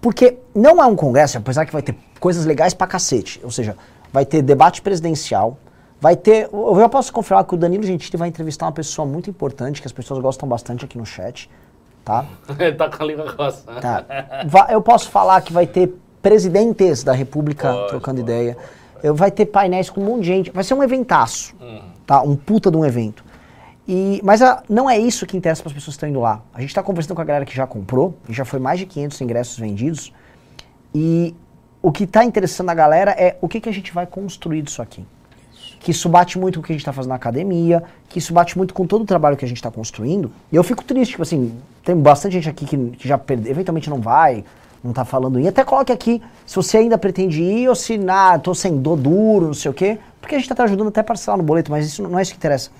Porque não é um congresso, apesar que vai ter coisas legais pra cacete. Ou seja, vai ter debate presidencial, vai ter. Eu já posso confirmar que o Danilo Gentili vai entrevistar uma pessoa muito importante, que as pessoas gostam bastante aqui no chat. Tá? Ele tá com a língua coçando. Tá. Eu posso falar que vai ter presidentes da República Pode, trocando pode, ideia. Eu, vai ter painéis com um monte de gente. Vai ser um eventaço. Tá? Um puta de um evento. E, mas a- não é isso que interessa para as pessoas que estão indo lá. A gente está conversando com a galera que já comprou, e já foi mais de 500 ingressos vendidos. E o que está interessando a galera é o que, que a gente vai construir disso aqui. Que isso bate muito com o que a gente está fazendo na academia, que isso bate muito com todo o trabalho que a gente está construindo. E eu fico triste, tipo assim, tem bastante gente aqui que, que já perdeu, eventualmente não vai, não tá falando ir. Até coloque aqui se você ainda pretende ir ou se, ah, tô sem dor duro, não sei o quê. Porque a gente tá ajudando até a parcelar no boleto, mas isso não é isso que interessa.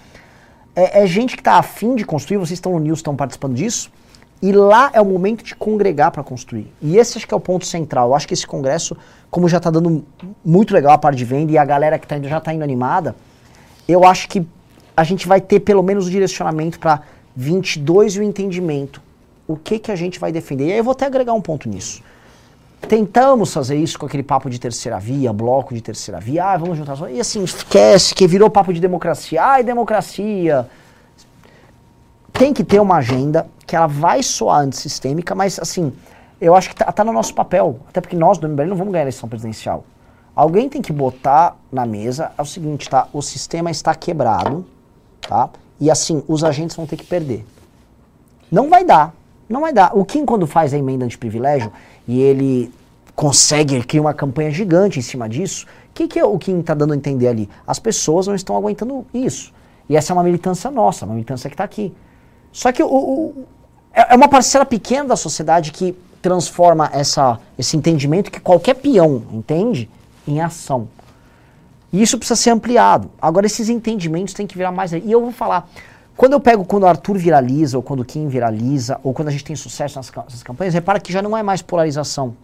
É, é gente que tá afim de construir, vocês estão no News, estão participando disso. E lá é o momento de congregar para construir. E esse acho que é o ponto central. Eu acho que esse congresso, como já está dando muito legal a parte de venda e a galera que tá indo, já está indo animada, eu acho que a gente vai ter pelo menos o direcionamento para 22 e o entendimento. O que, que a gente vai defender. E aí eu vou até agregar um ponto nisso. Tentamos fazer isso com aquele papo de terceira via, bloco de terceira via, ah, vamos juntar. E assim, esquece que virou papo de democracia. Ai, democracia tem que ter uma agenda que ela vai soar antissistêmica, mas assim, eu acho que tá, tá no nosso papel. Até porque nós do MBL não vamos ganhar a eleição presidencial. Alguém tem que botar na mesa é o seguinte, tá? O sistema está quebrado, tá? E assim, os agentes vão ter que perder. Não vai dar. Não vai dar. O Kim, quando faz a emenda de privilégio e ele consegue, ele cria uma campanha gigante em cima disso, o que, que é o Kim está dando a entender ali? As pessoas não estão aguentando isso. E essa é uma militância nossa, uma militância que está aqui. Só que o, o- é é uma parcela pequena da sociedade que transforma essa, esse entendimento que qualquer peão entende em ação. E isso precisa ser ampliado. Agora, esses entendimentos têm que virar mais. E eu vou falar. Quando eu pego quando o Arthur viraliza, ou quando o Kim viraliza, ou quando a gente tem sucesso nas nessas campanhas, repara que já não é mais polarização.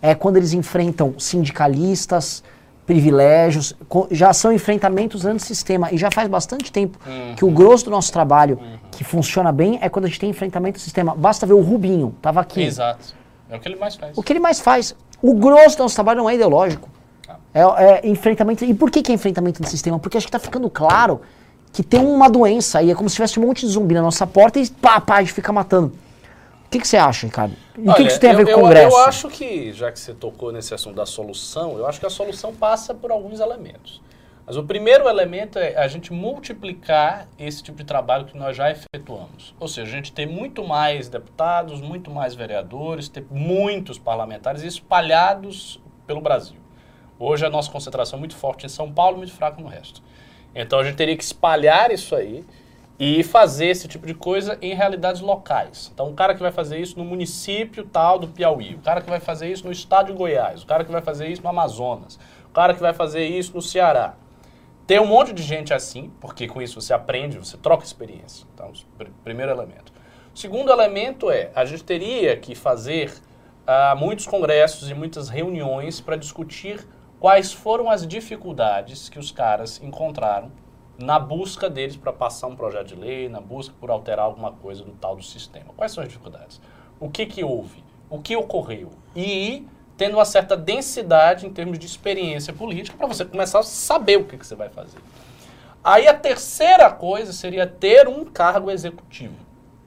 É quando eles enfrentam sindicalistas, privilégios, já são enfrentamentos antissistema. E já faz bastante tempo que o grosso do nosso trabalho, que funciona bem, é quando a gente tem enfrentamento ao sistema. Basta ver o Rubinho, tava aqui. Exato. É o que ele mais faz. O que ele mais faz? O grosso do nosso trabalho não é ideológico. É, é enfrentamento. E por que, que é enfrentamento do sistema? Porque acho que está ficando claro que tem uma doença aí, é como se tivesse um monte de zumbi na nossa porta e pá, pá, a gente fica matando. O que, que você acha, Ricardo? E o que, que isso tem a ver eu, com o Congresso? Eu acho que, já que você tocou nesse assunto da solução, eu acho que a solução passa por alguns elementos. Mas o primeiro elemento é a gente multiplicar esse tipo de trabalho que nós já efetuamos. Ou seja, a gente ter muito mais deputados, muito mais vereadores, ter muitos parlamentares espalhados pelo Brasil. Hoje a nossa concentração é muito forte em São Paulo, muito fraca no resto. Então a gente teria que espalhar isso aí e fazer esse tipo de coisa em realidades locais. Então o cara que vai fazer isso no município tal do Piauí, o cara que vai fazer isso no estado de Goiás, o cara que vai fazer isso no Amazonas, o cara que vai fazer isso no Ceará. Tem um monte de gente assim, porque com isso você aprende, você troca experiência. Então, primeiro elemento. Segundo elemento é, a gente teria que fazer uh, muitos congressos e muitas reuniões para discutir quais foram as dificuldades que os caras encontraram na busca deles para passar um projeto de lei, na busca por alterar alguma coisa do tal do sistema. Quais são as dificuldades? O que, que houve? O que ocorreu? E tendo uma certa densidade em termos de experiência política para você começar a saber o que, que você vai fazer. Aí a terceira coisa seria ter um cargo executivo.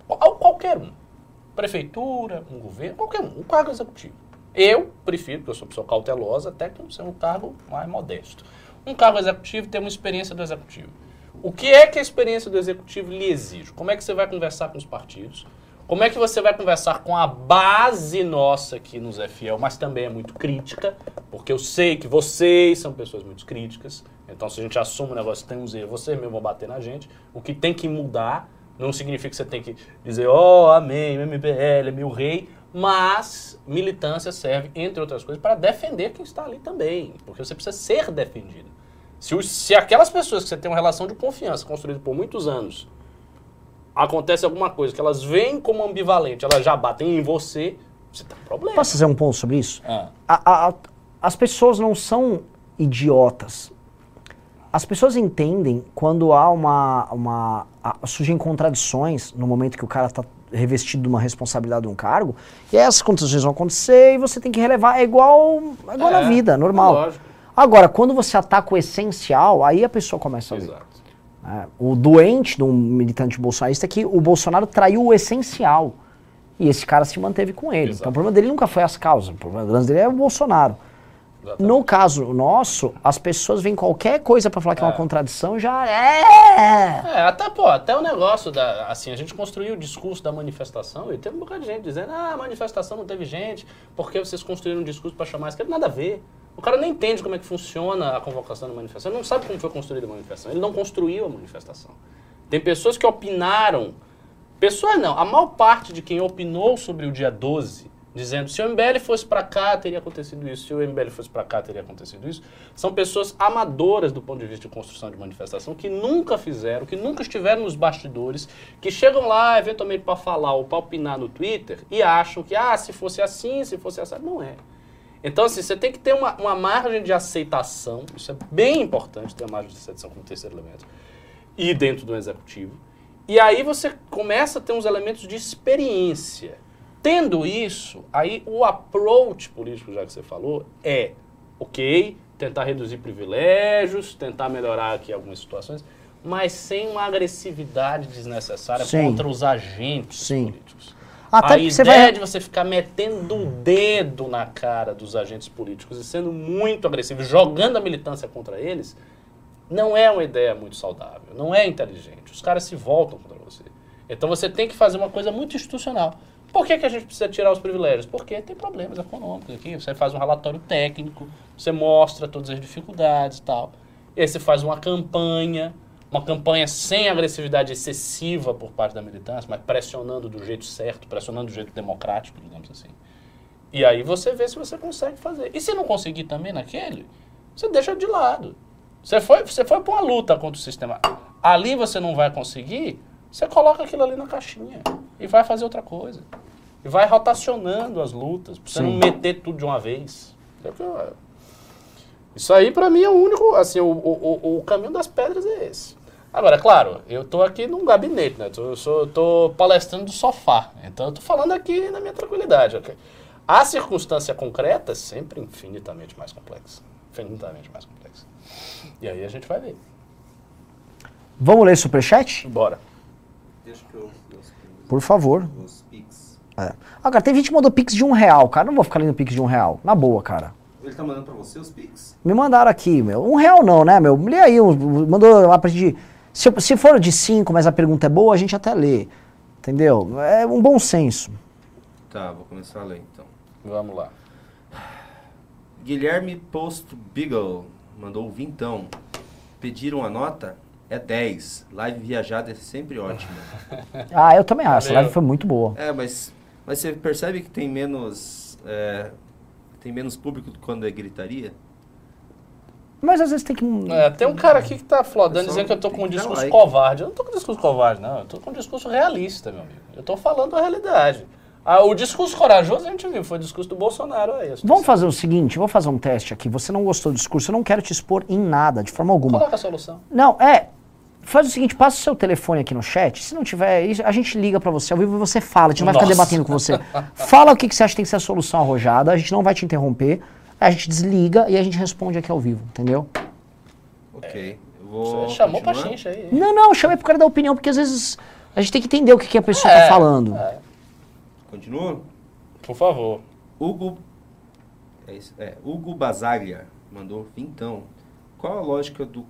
Qualquer um. Prefeitura, um governo, qualquer um. Um cargo executivo. Eu prefiro, porque eu sou pessoa cautelosa, até que ser um cargo mais modesto. Um cargo executivo tem uma experiência do executivo. O que é que a experiência do executivo lhe exige? Como é que você vai conversar com os partidos? Como é que você vai conversar com a base nossa aqui nos FL, mas também é muito crítica, porque eu sei que vocês são pessoas muito críticas. Então, se a gente assume o negócio tem uns erros, vocês mesmo vão bater na gente. O que tem que mudar não significa que você tem que dizer, ó, oh, amém, MBL, meu rei, mas militância serve, entre outras coisas, para defender quem está ali também, porque você precisa ser defendido. Se, os, se aquelas pessoas que você tem uma relação de confiança construída por muitos anos, acontece alguma coisa que elas veem como ambivalente, elas já batem em você, você tem um problema. Posso fazer um ponto sobre isso? Ah. A, a, as pessoas não são idiotas. As pessoas entendem quando há uma. uma a, surgem contradições no momento que o cara está revestido de uma responsabilidade de um cargo, e essas contradições vão acontecer e você tem que relevar. É igual, é igual é, na vida, normal. É Agora, quando você ataca o essencial, aí a pessoa começa a ver. É, o doente de um militante bolsonarista é que o Bolsonaro traiu o essencial. E esse cara se manteve com ele. Exato. Então o problema dele nunca foi as causas, o problema dele é o Bolsonaro. Exatamente. No caso nosso, as pessoas veem qualquer coisa para falar que é uma É. contradição já é. É, até, pô, até o negócio da. Assim, a gente construiu o discurso da manifestação e tem um bocado de gente dizendo, ah, a manifestação não teve gente, porque vocês construíram um discurso para chamar a esquerda? Nada a ver. O cara não entende como é que funciona a convocação da manifestação, ele não sabe como foi construída a manifestação, ele não construiu a manifestação. Tem pessoas que opinaram, pessoas não, a maior parte de quem opinou sobre o dia 12, dizendo se o MBL fosse para cá teria acontecido isso, se o MBL fosse para cá teria acontecido isso, são pessoas amadoras do ponto de vista de construção de manifestação que nunca fizeram, que nunca estiveram nos bastidores, que chegam lá eventualmente para falar ou para opinar no Twitter e acham que ah, se fosse assim, se fosse assim, não é. Então, assim, você tem que ter uma, uma margem de aceitação, isso é bem importante ter uma margem de aceitação como terceiro elemento, e dentro do executivo. E aí você começa a ter uns elementos de experiência. Tendo isso, aí o approach político, já que você falou, é, ok, tentar reduzir privilégios, tentar melhorar aqui algumas situações, mas sem uma agressividade desnecessária Sim. contra os agentes Sim. políticos. Até a ideia vai- de você ficar metendo o dedo na cara dos agentes políticos e sendo muito agressivo, jogando a militância contra eles, não é uma ideia muito saudável, não é inteligente. Os caras se voltam contra você. Então você tem que fazer uma coisa muito institucional. Por que, que a gente precisa tirar os privilégios? Porque tem problemas econômicos aqui. Você faz um relatório técnico, você mostra todas as dificuldades e tal. E aí você faz uma campanha, uma campanha sem agressividade excessiva por parte da militância, mas pressionando do jeito certo, pressionando do jeito democrático, digamos assim. E aí você vê se você consegue fazer. E se não conseguir também naquele, você deixa de lado. Você foi, você foi para uma luta contra o sistema. Ali você não vai conseguir, você coloca aquilo ali na caixinha e vai fazer outra coisa. E vai rotacionando as lutas, pra você não Sim. meter tudo de uma vez. É Isso aí, pra mim, é o único, assim, o, o, o- caminho das pedras é esse. Agora, claro, eu tô aqui num gabinete, né? Eu sou, tô palestrando do sofá. Então eu tô falando aqui na minha tranquilidade. A circunstância concreta é sempre infinitamente mais complexa. Infinitamente mais complexa. E aí a gente vai ver. Vamos ler superchat? Bora. Deixa que eu... Por favor. Os Pix. É. Ah, cara, tem gente que mandou pix de um real, cara. Não vou ficar lendo pix de um real. Na boa, cara. Ele tá mandando pra você os Pix? Me mandaram aqui, meu. Um real não, né, meu? Lê aí, um- mandou lá pra gente. Se, se for de cinco, mas a pergunta é boa, a gente até lê. Entendeu? É um bom senso. Tá, vou começar a ler então. Vamos lá. Guilherme Post Beagle mandou vintão. Pediram a nota? É 10. Live viajada é sempre ótima. Ah, eu também acho. Valeu. live foi muito boa. é, mas, mas você percebe que tem menos. é, tem menos público quando é gritaria? Mas às vezes tem que. É, tem um cara aqui que tá flodando Pessoal, dizendo que eu tô com um discurso like. covarde. Eu não tô com discurso covarde, não. Eu tô com um discurso realista, meu amigo. Eu tô falando a realidade. Ah, o discurso corajoso a gente viu, foi o discurso do Bolsonaro aí. a situação. Vamos fazer o seguinte, vou fazer um teste aqui. Você não gostou do discurso, eu não quero te expor em nada, de forma alguma. Coloca a solução. Não, é. Faz o seguinte, passa o seu telefone aqui no chat. Se não tiver, isso, a gente liga pra você ao vivo e você fala. A gente não vai ficar debatendo com você. Fala o que, que você acha que tem que ser a solução arrojada. A gente não vai te interromper. A gente desliga e a gente responde aqui ao vivo, entendeu? Ok. Eu vou. Você chamou pra chincha aí. Não, não, eu chamei pro cara dar opinião, porque às vezes a gente tem que entender o que, que a pessoa É, tá falando. é. Continua? Por favor. Hugo. É, isso, é, Hugo Basaglia mandou vintão. Qual a lógica do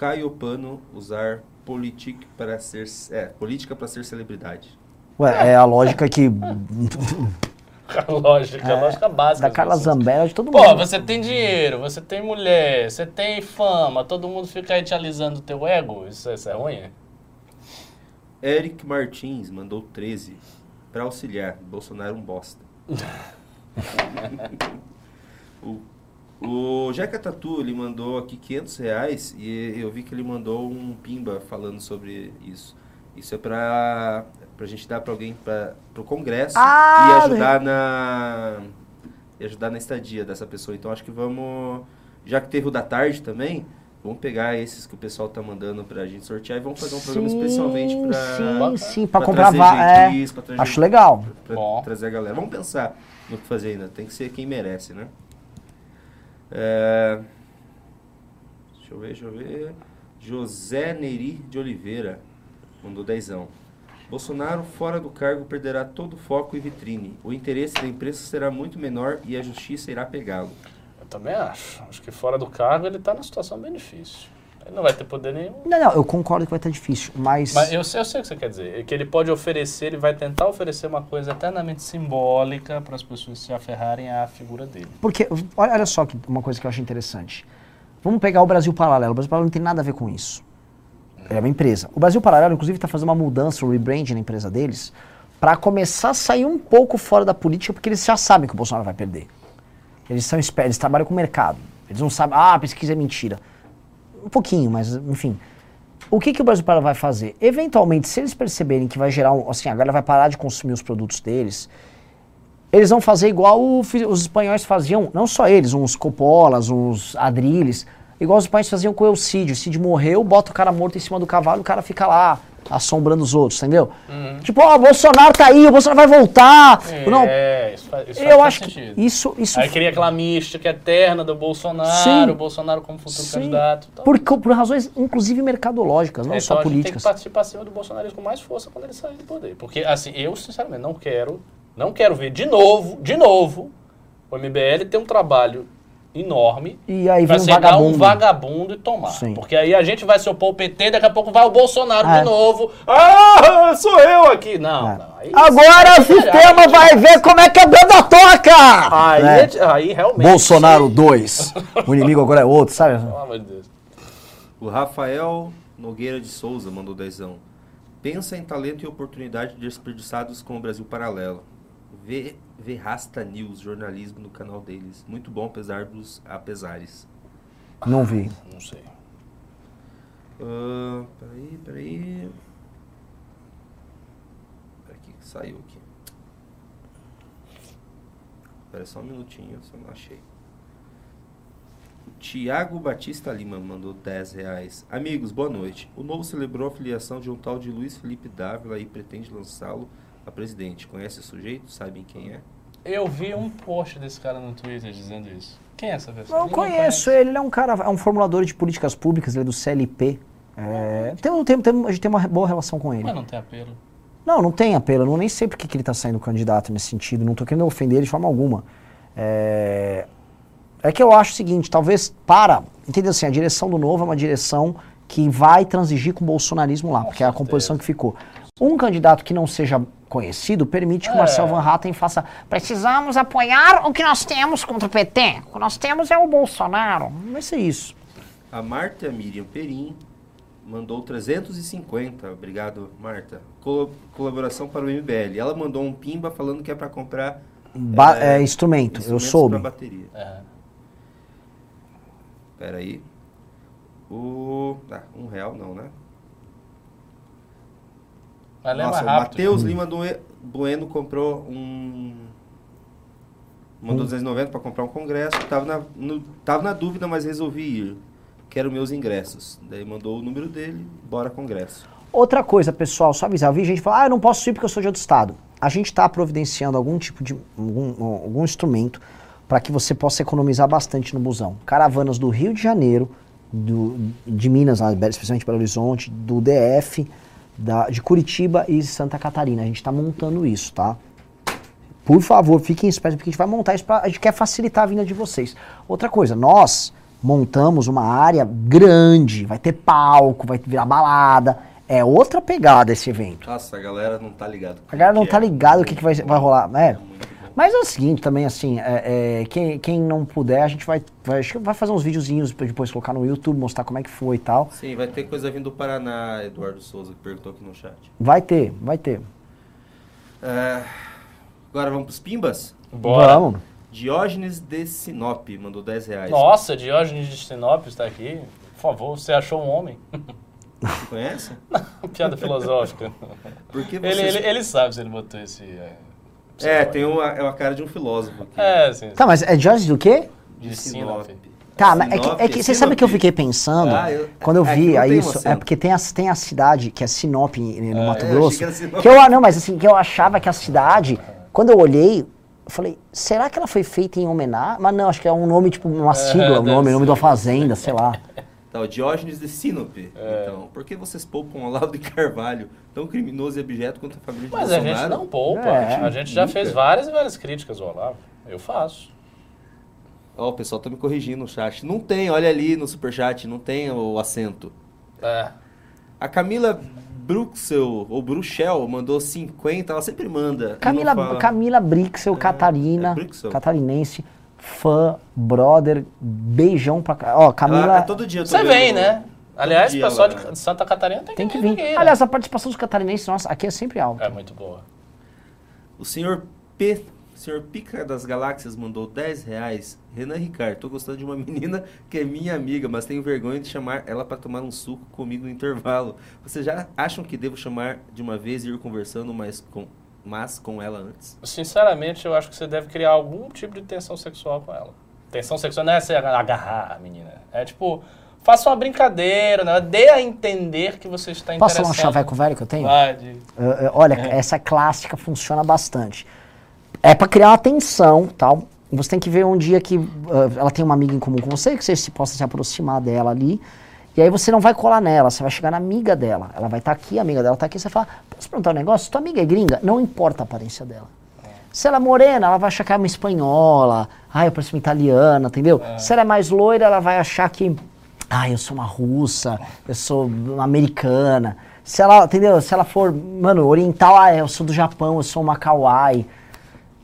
Caio Pano usar politic para ser, é, política para ser celebridade? Ué, é a lógica que. A lógica, a lógica básica. da Carla. Zambelli, de todo Pô, mundo. você tem dinheiro, você tem mulher, você tem fama, todo mundo fica aí te alisando o teu ego. Isso, isso é ruim? Eric Martins mandou 13 para auxiliar. Bolsonaro um bosta. o, o Jeca Tatu, ele mandou aqui 500 reais e eu vi que ele mandou um pimba falando sobre isso. Isso é pra, pra gente dar pra alguém para pro congresso Ah, e ajudar na e ajudar na estadia dessa pessoa. Então acho que vamos, já que teve o da tarde também, vamos pegar esses que o pessoal tá mandando pra gente sortear e vamos fazer um programa especialmente pra Sim, sim, pra pra comprar gente, é, pra Acho legal. pra trazer a galera. Vamos pensar no que fazer ainda. Tem que ser quem merece, né? É, Deixa eu ver, deixa eu ver. José Neri de Oliveira mandou dezão. Bolsonaro, fora do cargo, perderá todo o foco e vitrine. O interesse da imprensa será muito menor e a justiça irá pegá-lo. Eu também acho. Acho que fora do cargo ele tá numa situação bem difícil. Ele não vai ter poder nenhum. Não, não, eu concordo que vai estar difícil, mas. Mas eu sei, eu sei o que você quer dizer. É que ele pode oferecer, ele vai tentar oferecer uma coisa eternamente simbólica para as pessoas se aferrarem à figura dele. Porque, olha, olha só que uma coisa que eu acho interessante. Vamos pegar o Brasil Paralelo. O Brasil Paralelo não tem nada a ver com isso. É uma empresa. O Brasil Paralelo, inclusive, está fazendo uma mudança, um rebranding na empresa deles, para começar a sair um pouco fora da política, porque eles já sabem que o Bolsonaro vai perder. Eles são espertos, eles trabalham com o mercado. Eles não sabem, ah, a pesquisa é mentira. Um pouquinho, mas enfim. O que, que o Brasil Paralelo vai fazer? Eventualmente, se eles perceberem que vai gerar um. Assim, a galera vai parar de consumir os produtos deles, eles vão fazer igual o os espanhóis faziam, não só eles, uns Coppolas, uns Adrilles, igual os espanhóis faziam com o Elcídio. O Cid morreu, bota o cara morto em cima do cavalo, o cara fica lá assombrando os outros, entendeu? Tipo, ó, o Bolsonaro tá aí, o Bolsonaro vai voltar. Não, É, isso faz, isso eu faz acho que sentido. isso, isso Aí cria aquela mística eterna do Bolsonaro, Sim. o Bolsonaro como futuro Sim. candidato. e tal. por, por razões, inclusive mercadológicas, não É, só então a gente políticas. tem que cima do bolsonarismo com mais força quando ele sair do poder. Porque, assim, eu, sinceramente, não quero, não quero ver de novo, de novo, o MBL ter um trabalho enorme E aí pra vem um chegar vagabundo. um vagabundo e tomar. Sim. Porque aí a gente vai se opor ao PT, daqui a pouco vai o Bolsonaro É. de novo. Ah, sou eu aqui. Não, É. não. Aí, Agora o aí- sistema vai ver como é que a banda toca! Aí, Né? é- aí realmente. Bolsonaro 2. O inimigo agora é outro, sabe? Pelo amor de Deus. O Rafael Nogueira de Souza mandou dezão. Pensa em talento e oportunidade desperdiçados com o Brasil Paralelo. Vê, vê Rasta News, jornalismo no canal deles. Muito bom, apesar dos apesares. Não vi. Não sei. Ah, peraí, peraí. Aqui, saiu aqui. Espera só um minutinho, se eu não achei. Tiago Batista Lima mandou 10 reais. Amigos, boa noite. O Novo celebrou a filiação de um tal de Luiz Felipe Dávila e pretende lançá-lo a presidente. Conhece o sujeito? Sabem quem é? Eu vi um post desse cara no Twitter dizendo isso. Quem é essa pessoa? Eu conheço conhece. ele, ele é um cara, é um formulador de políticas públicas, ele é do CLP. É, tem, tem, tem- a gente tem uma boa relação com ele. Mas não tem apelo. Não, não tem apelo. Eu não nem sei porque que ele está saindo candidato nesse sentido. Não estou querendo ofender ele de forma alguma. É... é que eu acho o seguinte, talvez para... Entendeu assim, a direção do Novo é uma direção que vai transigir com o bolsonarismo lá, porque é a composição que ficou. Um candidato que não seja conhecido permite que o É. Marcel Van Hatten faça... Precisamos apoiar o que nós temos contra o PT. O que nós temos é o Bolsonaro. Não vai ser isso. A Marta Miriam Perim mandou 350. Obrigado, Marta. Colo- colaboração para o MBL. Ela mandou um pimba falando que é para comprar Ba- É, é, instrumento, eu soube. para bateria. É. Pera aí. O... Ah, um real não, né? Mas Nossa, o rápido. Matheus Lima Due- Bueno comprou um... Mandou 290 para comprar um congresso. Tava na, no- tava na dúvida, mas resolvi ir. Quero meus ingressos. Daí mandou o número dele, bora congresso. Outra coisa, pessoal, só avisar. Eu vi gente falar, ah, eu não posso ir porque eu sou de outro estado. A gente está providenciando algum tipo de. algum, algum instrumento para que você possa economizar bastante no busão. Caravanas do Rio de Janeiro, do, de Minas, especialmente Belo Horizonte, do DF, da, de Curitiba e Santa Catarina. A gente está montando isso, tá? Por favor, fiquem espertos, porque a gente vai montar isso pra. A gente quer facilitar a vinda de vocês. Outra coisa, nós montamos uma área grande, vai ter palco, vai virar balada. É outra pegada esse evento. Nossa, a galera não tá ligado. A galera não tá é. ligado o que, que vai, vai rolar. É. muito. Mas é o seguinte também, assim, é, é, quem, quem não puder, a gente vai, vai, acho que vai fazer uns videozinhos pra depois colocar no YouTube, mostrar como é que foi e tal. Sim, vai ter coisa vindo do Paraná, Eduardo Souza, que perguntou aqui no chat. Vai ter, vai ter. É, agora vamos pros pimbas? Bora. Vamos. Diógenes de Sinop mandou 10 reais. Nossa, Diógenes de Sinop está aqui. Por favor, você achou um homem? Você conhece? Piada filosófica. Por que ele, vocês... ele, ele sabe se ele botou esse. É, É, tem uma, é uma cara de um filósofo aqui. É, sim. Tá, mas é Jorge do quê? De Sinop. Tá, mas é que, é que você sabe o que eu fiquei pensando Ah, eu- quando eu é vi tem isso? É porque tem a, tem a cidade que é Sinop no Mato é, eu Grosso. que. Que eu, não, mas assim, que eu achava que a cidade, quando eu olhei, eu falei, será que ela foi feita em homenagem? Mas não, acho que é um nome, tipo, uma sigla, o deve nome, nome de uma fazenda, sei lá. Tá, o Diógenes de Sinop. É. Então, por que vocês poupam Olavo de Carvalho, tão criminoso e abjeto quanto a família de Mas a Bolsonaro? gente não poupa. É. a gente já Nunca. fez várias e várias críticas ao Olavo. Eu faço. Ó, o pessoal tá me corrigindo no chat. Não tem, olha ali no superchat, não tem o acento. É. A Camila Bruxel, ou Bruxel, mandou 50, ela sempre manda. Camila. Camila Brixel, Catarina, é Brixel. catarinense, fã, brother, beijão pra... cá. Ó, Camila... Ela, é todo dia Você vendo vem, né? Aliás, o dia pessoal de Santa Catarina tem, Tem que vir vir. aqui, né? Aliás, a participação dos catarinenses, nossa, aqui é sempre alta. É muito boa. O senhor P, senhor Pica das Galáxias mandou 10 reais. Renan Ricardo, tô gostando de uma menina que é minha amiga, mas tenho vergonha de chamar ela para tomar um suco comigo no intervalo. Vocês já acham que devo chamar de uma vez e ir conversando mais com, mas com ela antes? Sinceramente, eu acho que você deve criar algum tipo de tensão sexual com ela. Tensão sexual não é você agarrar a menina. É tipo, faça uma brincadeira, né? dê a entender que você está Posso interessado. falar um chaveco velho que eu tenho? Vai, de- Uh, uh, olha, essa clássica funciona bastante. É pra criar uma tensão, tal. Você tem que ver um dia que uh, ela tem uma amiga em comum com você, que você se possa se aproximar dela ali. E aí você não vai colar nela, você vai chegar na amiga dela. Ela vai estar aqui, a amiga dela tá aqui, você fala, posso perguntar um negócio? Tua amiga é gringa? Não importa a aparência dela. Se ela é morena, ela vai achar que é uma espanhola. Ah, eu pareço uma italiana, entendeu? Se ela é mais loira, ela vai achar que. Ah, eu sou uma russa, eu sou uma americana. Se ela, entendeu? Se ela for, mano, oriental, ah, eu sou do Japão, eu sou uma kawaii.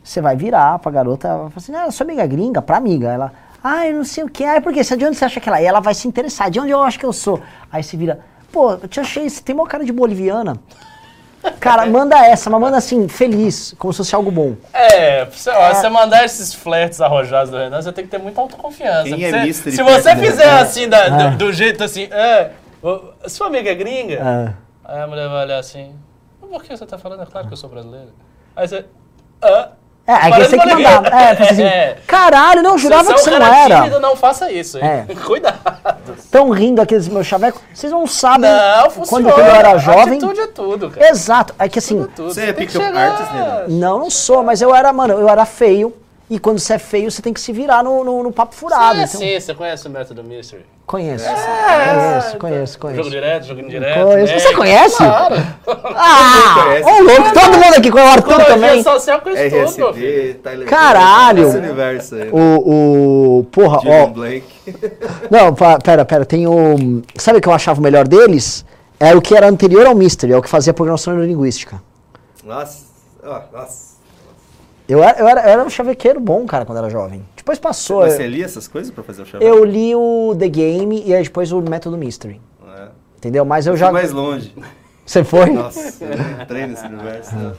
Você vai virar pra garota, ela vai falar assim, ah, sua amiga é gringa, pra amiga. Ela, ah, eu não sei o que, ah, por quê? De onde você acha que ela é? Ela vai se interessar, de onde eu acho que eu sou? Aí você vira, pô, eu te achei, você tem uma cara de boliviana. Cara, manda essa, mas manda assim, feliz, como se fosse algo bom. É, você, ó, você mandar esses flertes arrojados do Renan, você tem que ter muita autoconfiança. Quem é Você- se perto você do fizer Renan? assim, da- Ah. do, do jeito assim, é, ô, sua amiga é gringa? Ah, Aí a mulher vai olhar assim, "Mas por que você tá falando? É claro que eu sou brasileira. Aí você, ah, É, é que você tem que mandar. É, assim, É. caralho, não, eu jurava que você você é um não era. tímido, não faça isso, hein? É. Cuidado. Estão rindo aqui desse meu chaveco. Vocês não sabem Não, quando, funciona. quando eu era jovem. Atitude é tudo, cara. Exato. É que assim, Tudo, tudo. Você é pick-up chegar- artist, né? não, não sou, mas eu era, mano, eu era feio. E quando você é feio, você tem que se virar no, no, no papo furado. É, então- sim, você conhece o método Mystery? Conheço. É, conheço, conheço, Jogo conheço. direto, jogo indireto. Conheço. né? Você conhece? Claro. Ah! conhece. Ô, louco, todo mundo aqui com o Arthur Psicologia também. social conhece tudo, meu filho. RSD, Tyler Caralho! Esse universo aí. O, o. Porra, Julian ó. Blank. Não, pera, pera, tem o. Sabe o que eu achava o melhor deles? Era o que era anterior ao Mystery, é o que fazia programação neurolinguística. Nossa, ó, nossa. Eu era, eu, era, eu era um chavequeiro bom, cara, quando era jovem. Depois passou. Mas eu- você lia essas coisas pra fazer o chaveco? Eu li o The Game e aí depois o Método Mystery. É. Entendeu? Mas eu Fui já. mais longe. Você foi? Nossa, eu entrei nesse universo. não.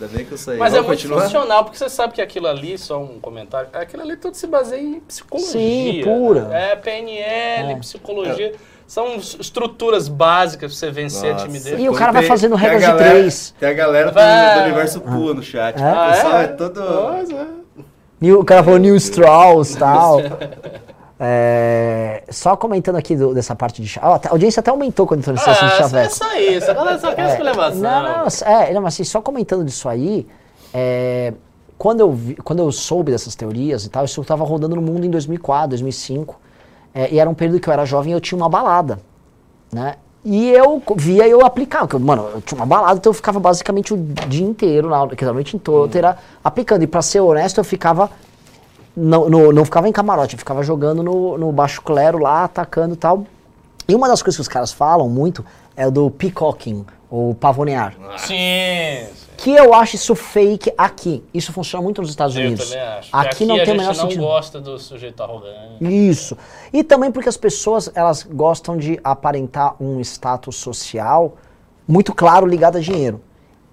Ainda bem que eu saí. Mas é Vamos muito continuar? funcional, porque você sabe que aquilo ali, só um comentário, aquilo ali tudo se baseia em psicologia. Sim, pura. né? É PNL, É. psicologia. São estruturas básicas pra você vencer a Nossa. timidez. E o cara vai tem- fazendo tem a regras de galera- três. Tem a galera do, Vai. do universo Pua no chat. É? O pessoal Ah, é? é todo... É. New- o cara falou New Strauss e tal. É, só comentando aqui do- dessa parte de chá. Ó, a audiência até aumentou quando entrou nesse assunto de Ah, é só isso. A galera só quer esculhambação. Não, não, é, não, mas assim, só comentando disso aí, é, quando, eu vi- quando eu soube dessas teorias e tal, isso estava rodando no mundo em 2004, 2005, é, e era um período que eu era jovem e eu tinha uma balada, né? E eu via eu aplicar, porque, mano, eu tinha uma balada, então eu ficava basicamente o dia inteiro, na, quer dizer, a noite inteira, aplicando. E pra ser honesto, eu ficava não, no- não ficava em camarote, eu ficava jogando no, no baixo clero lá, atacando e tal. E uma das coisas que os caras falam muito é do peacocking, ou pavonear. Sim. Que eu acho isso fake aqui. Isso funciona muito nos Estados Eu Unidos. também acho. Aqui, Aqui, não a tem o gente menor não sentido. gosta do sujeito arrogante. Isso. E também porque as pessoas, elas gostam de aparentar um status social muito claro ligado a dinheiro.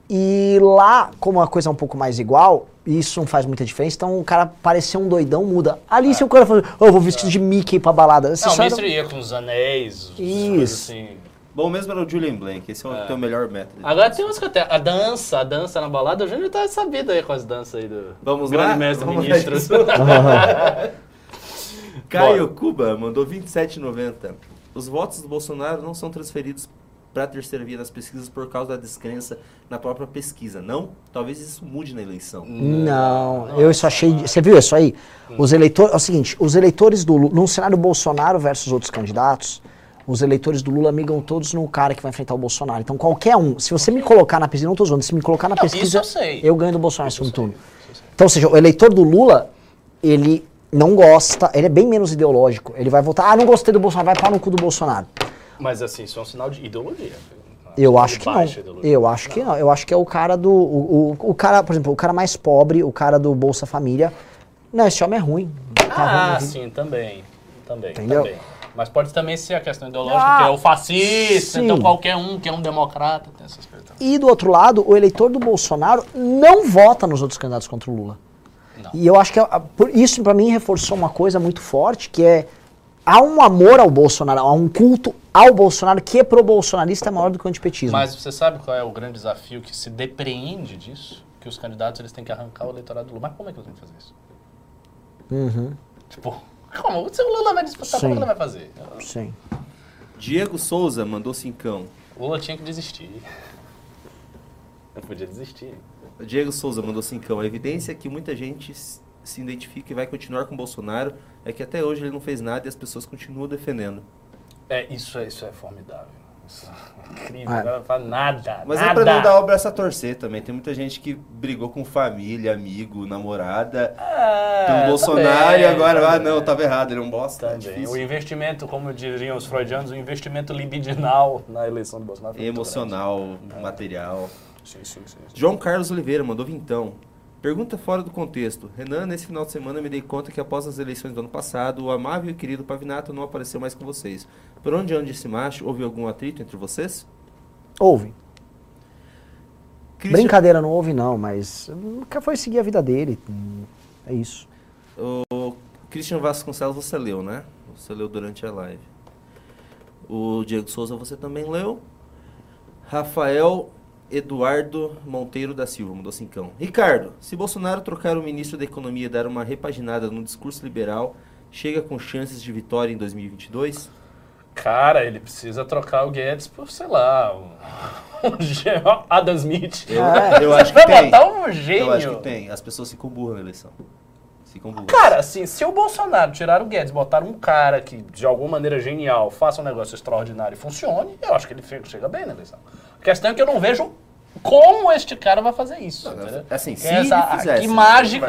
E lá, como a coisa é um pouco mais igual, isso não faz muita diferença, então o cara parecer um doidão muda. Ali se o cara fala, oh, eu vou vestido de Mickey pra balada. Você Não, o só- Mystery ia com os anéis, Isso. assim. Bom mesmo era o Julian Blank. Esse é o teu melhor método. Agora tem umas que até. A dança, a dança na balada, o Júnior tá sabido aí com as danças aí do. Vamos grande lá? mestre Vamos ministro. lá. Caio Cuba mandou 27,90. Os votos do Bolsonaro não são transferidos para a terceira via nas pesquisas por causa da descrença na própria pesquisa, não? Talvez isso mude na eleição. Não, eu isso achei. Você viu isso aí? Os eleitores. É o seguinte: os eleitores do Lula. Num cenário Bolsonaro versus outros candidatos, os eleitores do Lula amigam todos no cara que vai enfrentar o Bolsonaro. Então, qualquer um, se você me colocar na pesquisa, não tô zoando, se me colocar na Não, pesquisa, eu sei. ganho do Bolsonaro no segundo turno. Então, ou seja, o eleitor do Lula, ele não gosta, ele é bem menos ideológico. Ele vai votar, ah, não gostei do Bolsonaro, vai pau no cu do Bolsonaro. Mas assim, isso é um sinal de ideologia. Eu acho que não. Eu acho que não. Eu acho que é o cara do. O, o, o cara, por exemplo, o cara mais pobre, o cara do Bolsa Família. Não, esse homem é ruim. Tá ruim Ah, vida. sim, também. Também, Entendeu? também. Mas pode também ser a questão ideológica, Ah, que é o fascista, sim. então qualquer um que é um democrata, tem essas coisas também. E do outro lado, o eleitor do Bolsonaro não vota nos outros candidatos contra o Lula. Não. E eu acho que a- por isso, pra mim, reforçou uma coisa muito forte, que é. Há um amor ao Bolsonaro, há um culto ao Bolsonaro que é pro bolsonarista é maior do que o antipetismo. Mas você sabe qual é o grande desafio que se depreende disso? Que os candidatos eles têm que arrancar o eleitorado do Lula. Mas como é que eles vão fazer isso? Uhum, Tipo, como? Se o Lula vai disputar, Sim. ele vai fazer? sim. Diego Souza mandou cincão. O Lula tinha que desistir. Não podia desistir. Diego Souza mandou cincão. A evidência é que muita gente se identifica e vai continuar com Bolsonaro é que até hoje ele não fez nada e as pessoas continuam defendendo. É, isso é, isso é formidável. É incrível. É. Agora não faz nada. Mas nada. é pra não dar o braço a torcer também. Tem muita gente que brigou com família, amigo, namorada É, pelo Bolsonaro e agora, ah, não, tava errado, ele é um bosta. É. O investimento, como diriam os freudianos, o investimento libidinal na eleição do Bolsonaro. foi muito Emocional, material. grande. Sim, sim, sim. sim. João Carlos Oliveira mandou vintão. Pergunta fora do contexto. Renan, nesse final de semana me dei conta que após as eleições do ano passado, o amável e querido Pavinato não apareceu mais com vocês. Por onde anda esse macho? Houve algum atrito entre vocês? Houve. Christian- Brincadeira não houve, não, mas. Cara foi seguir a vida dele. É isso. O Christian Vasconcelos você leu, né? Você leu durante a live. O Diego Souza você também leu. Rafael Eduardo Monteiro da Silva, mudou cincão. Ricardo, se Bolsonaro trocar o ministro da Economia e dar uma repaginada no discurso liberal, chega com chances de vitória em 2022? Cara, ele precisa trocar o Guedes por, sei lá, um, um Adam Smith. Eu, É. eu acho Vai que tem. botar um gênio. Eu acho que tem. As pessoas ficam burras na eleição. Cara, assim, se o Bolsonaro tirar o Guedes, botar um cara que, de alguma maneira genial, faça um negócio extraordinário e funcione, eu acho que ele chega bem na eleição. A questão é que eu não vejo como este cara vai fazer isso. Não, assim, se Essa- ele fizesse, que mágica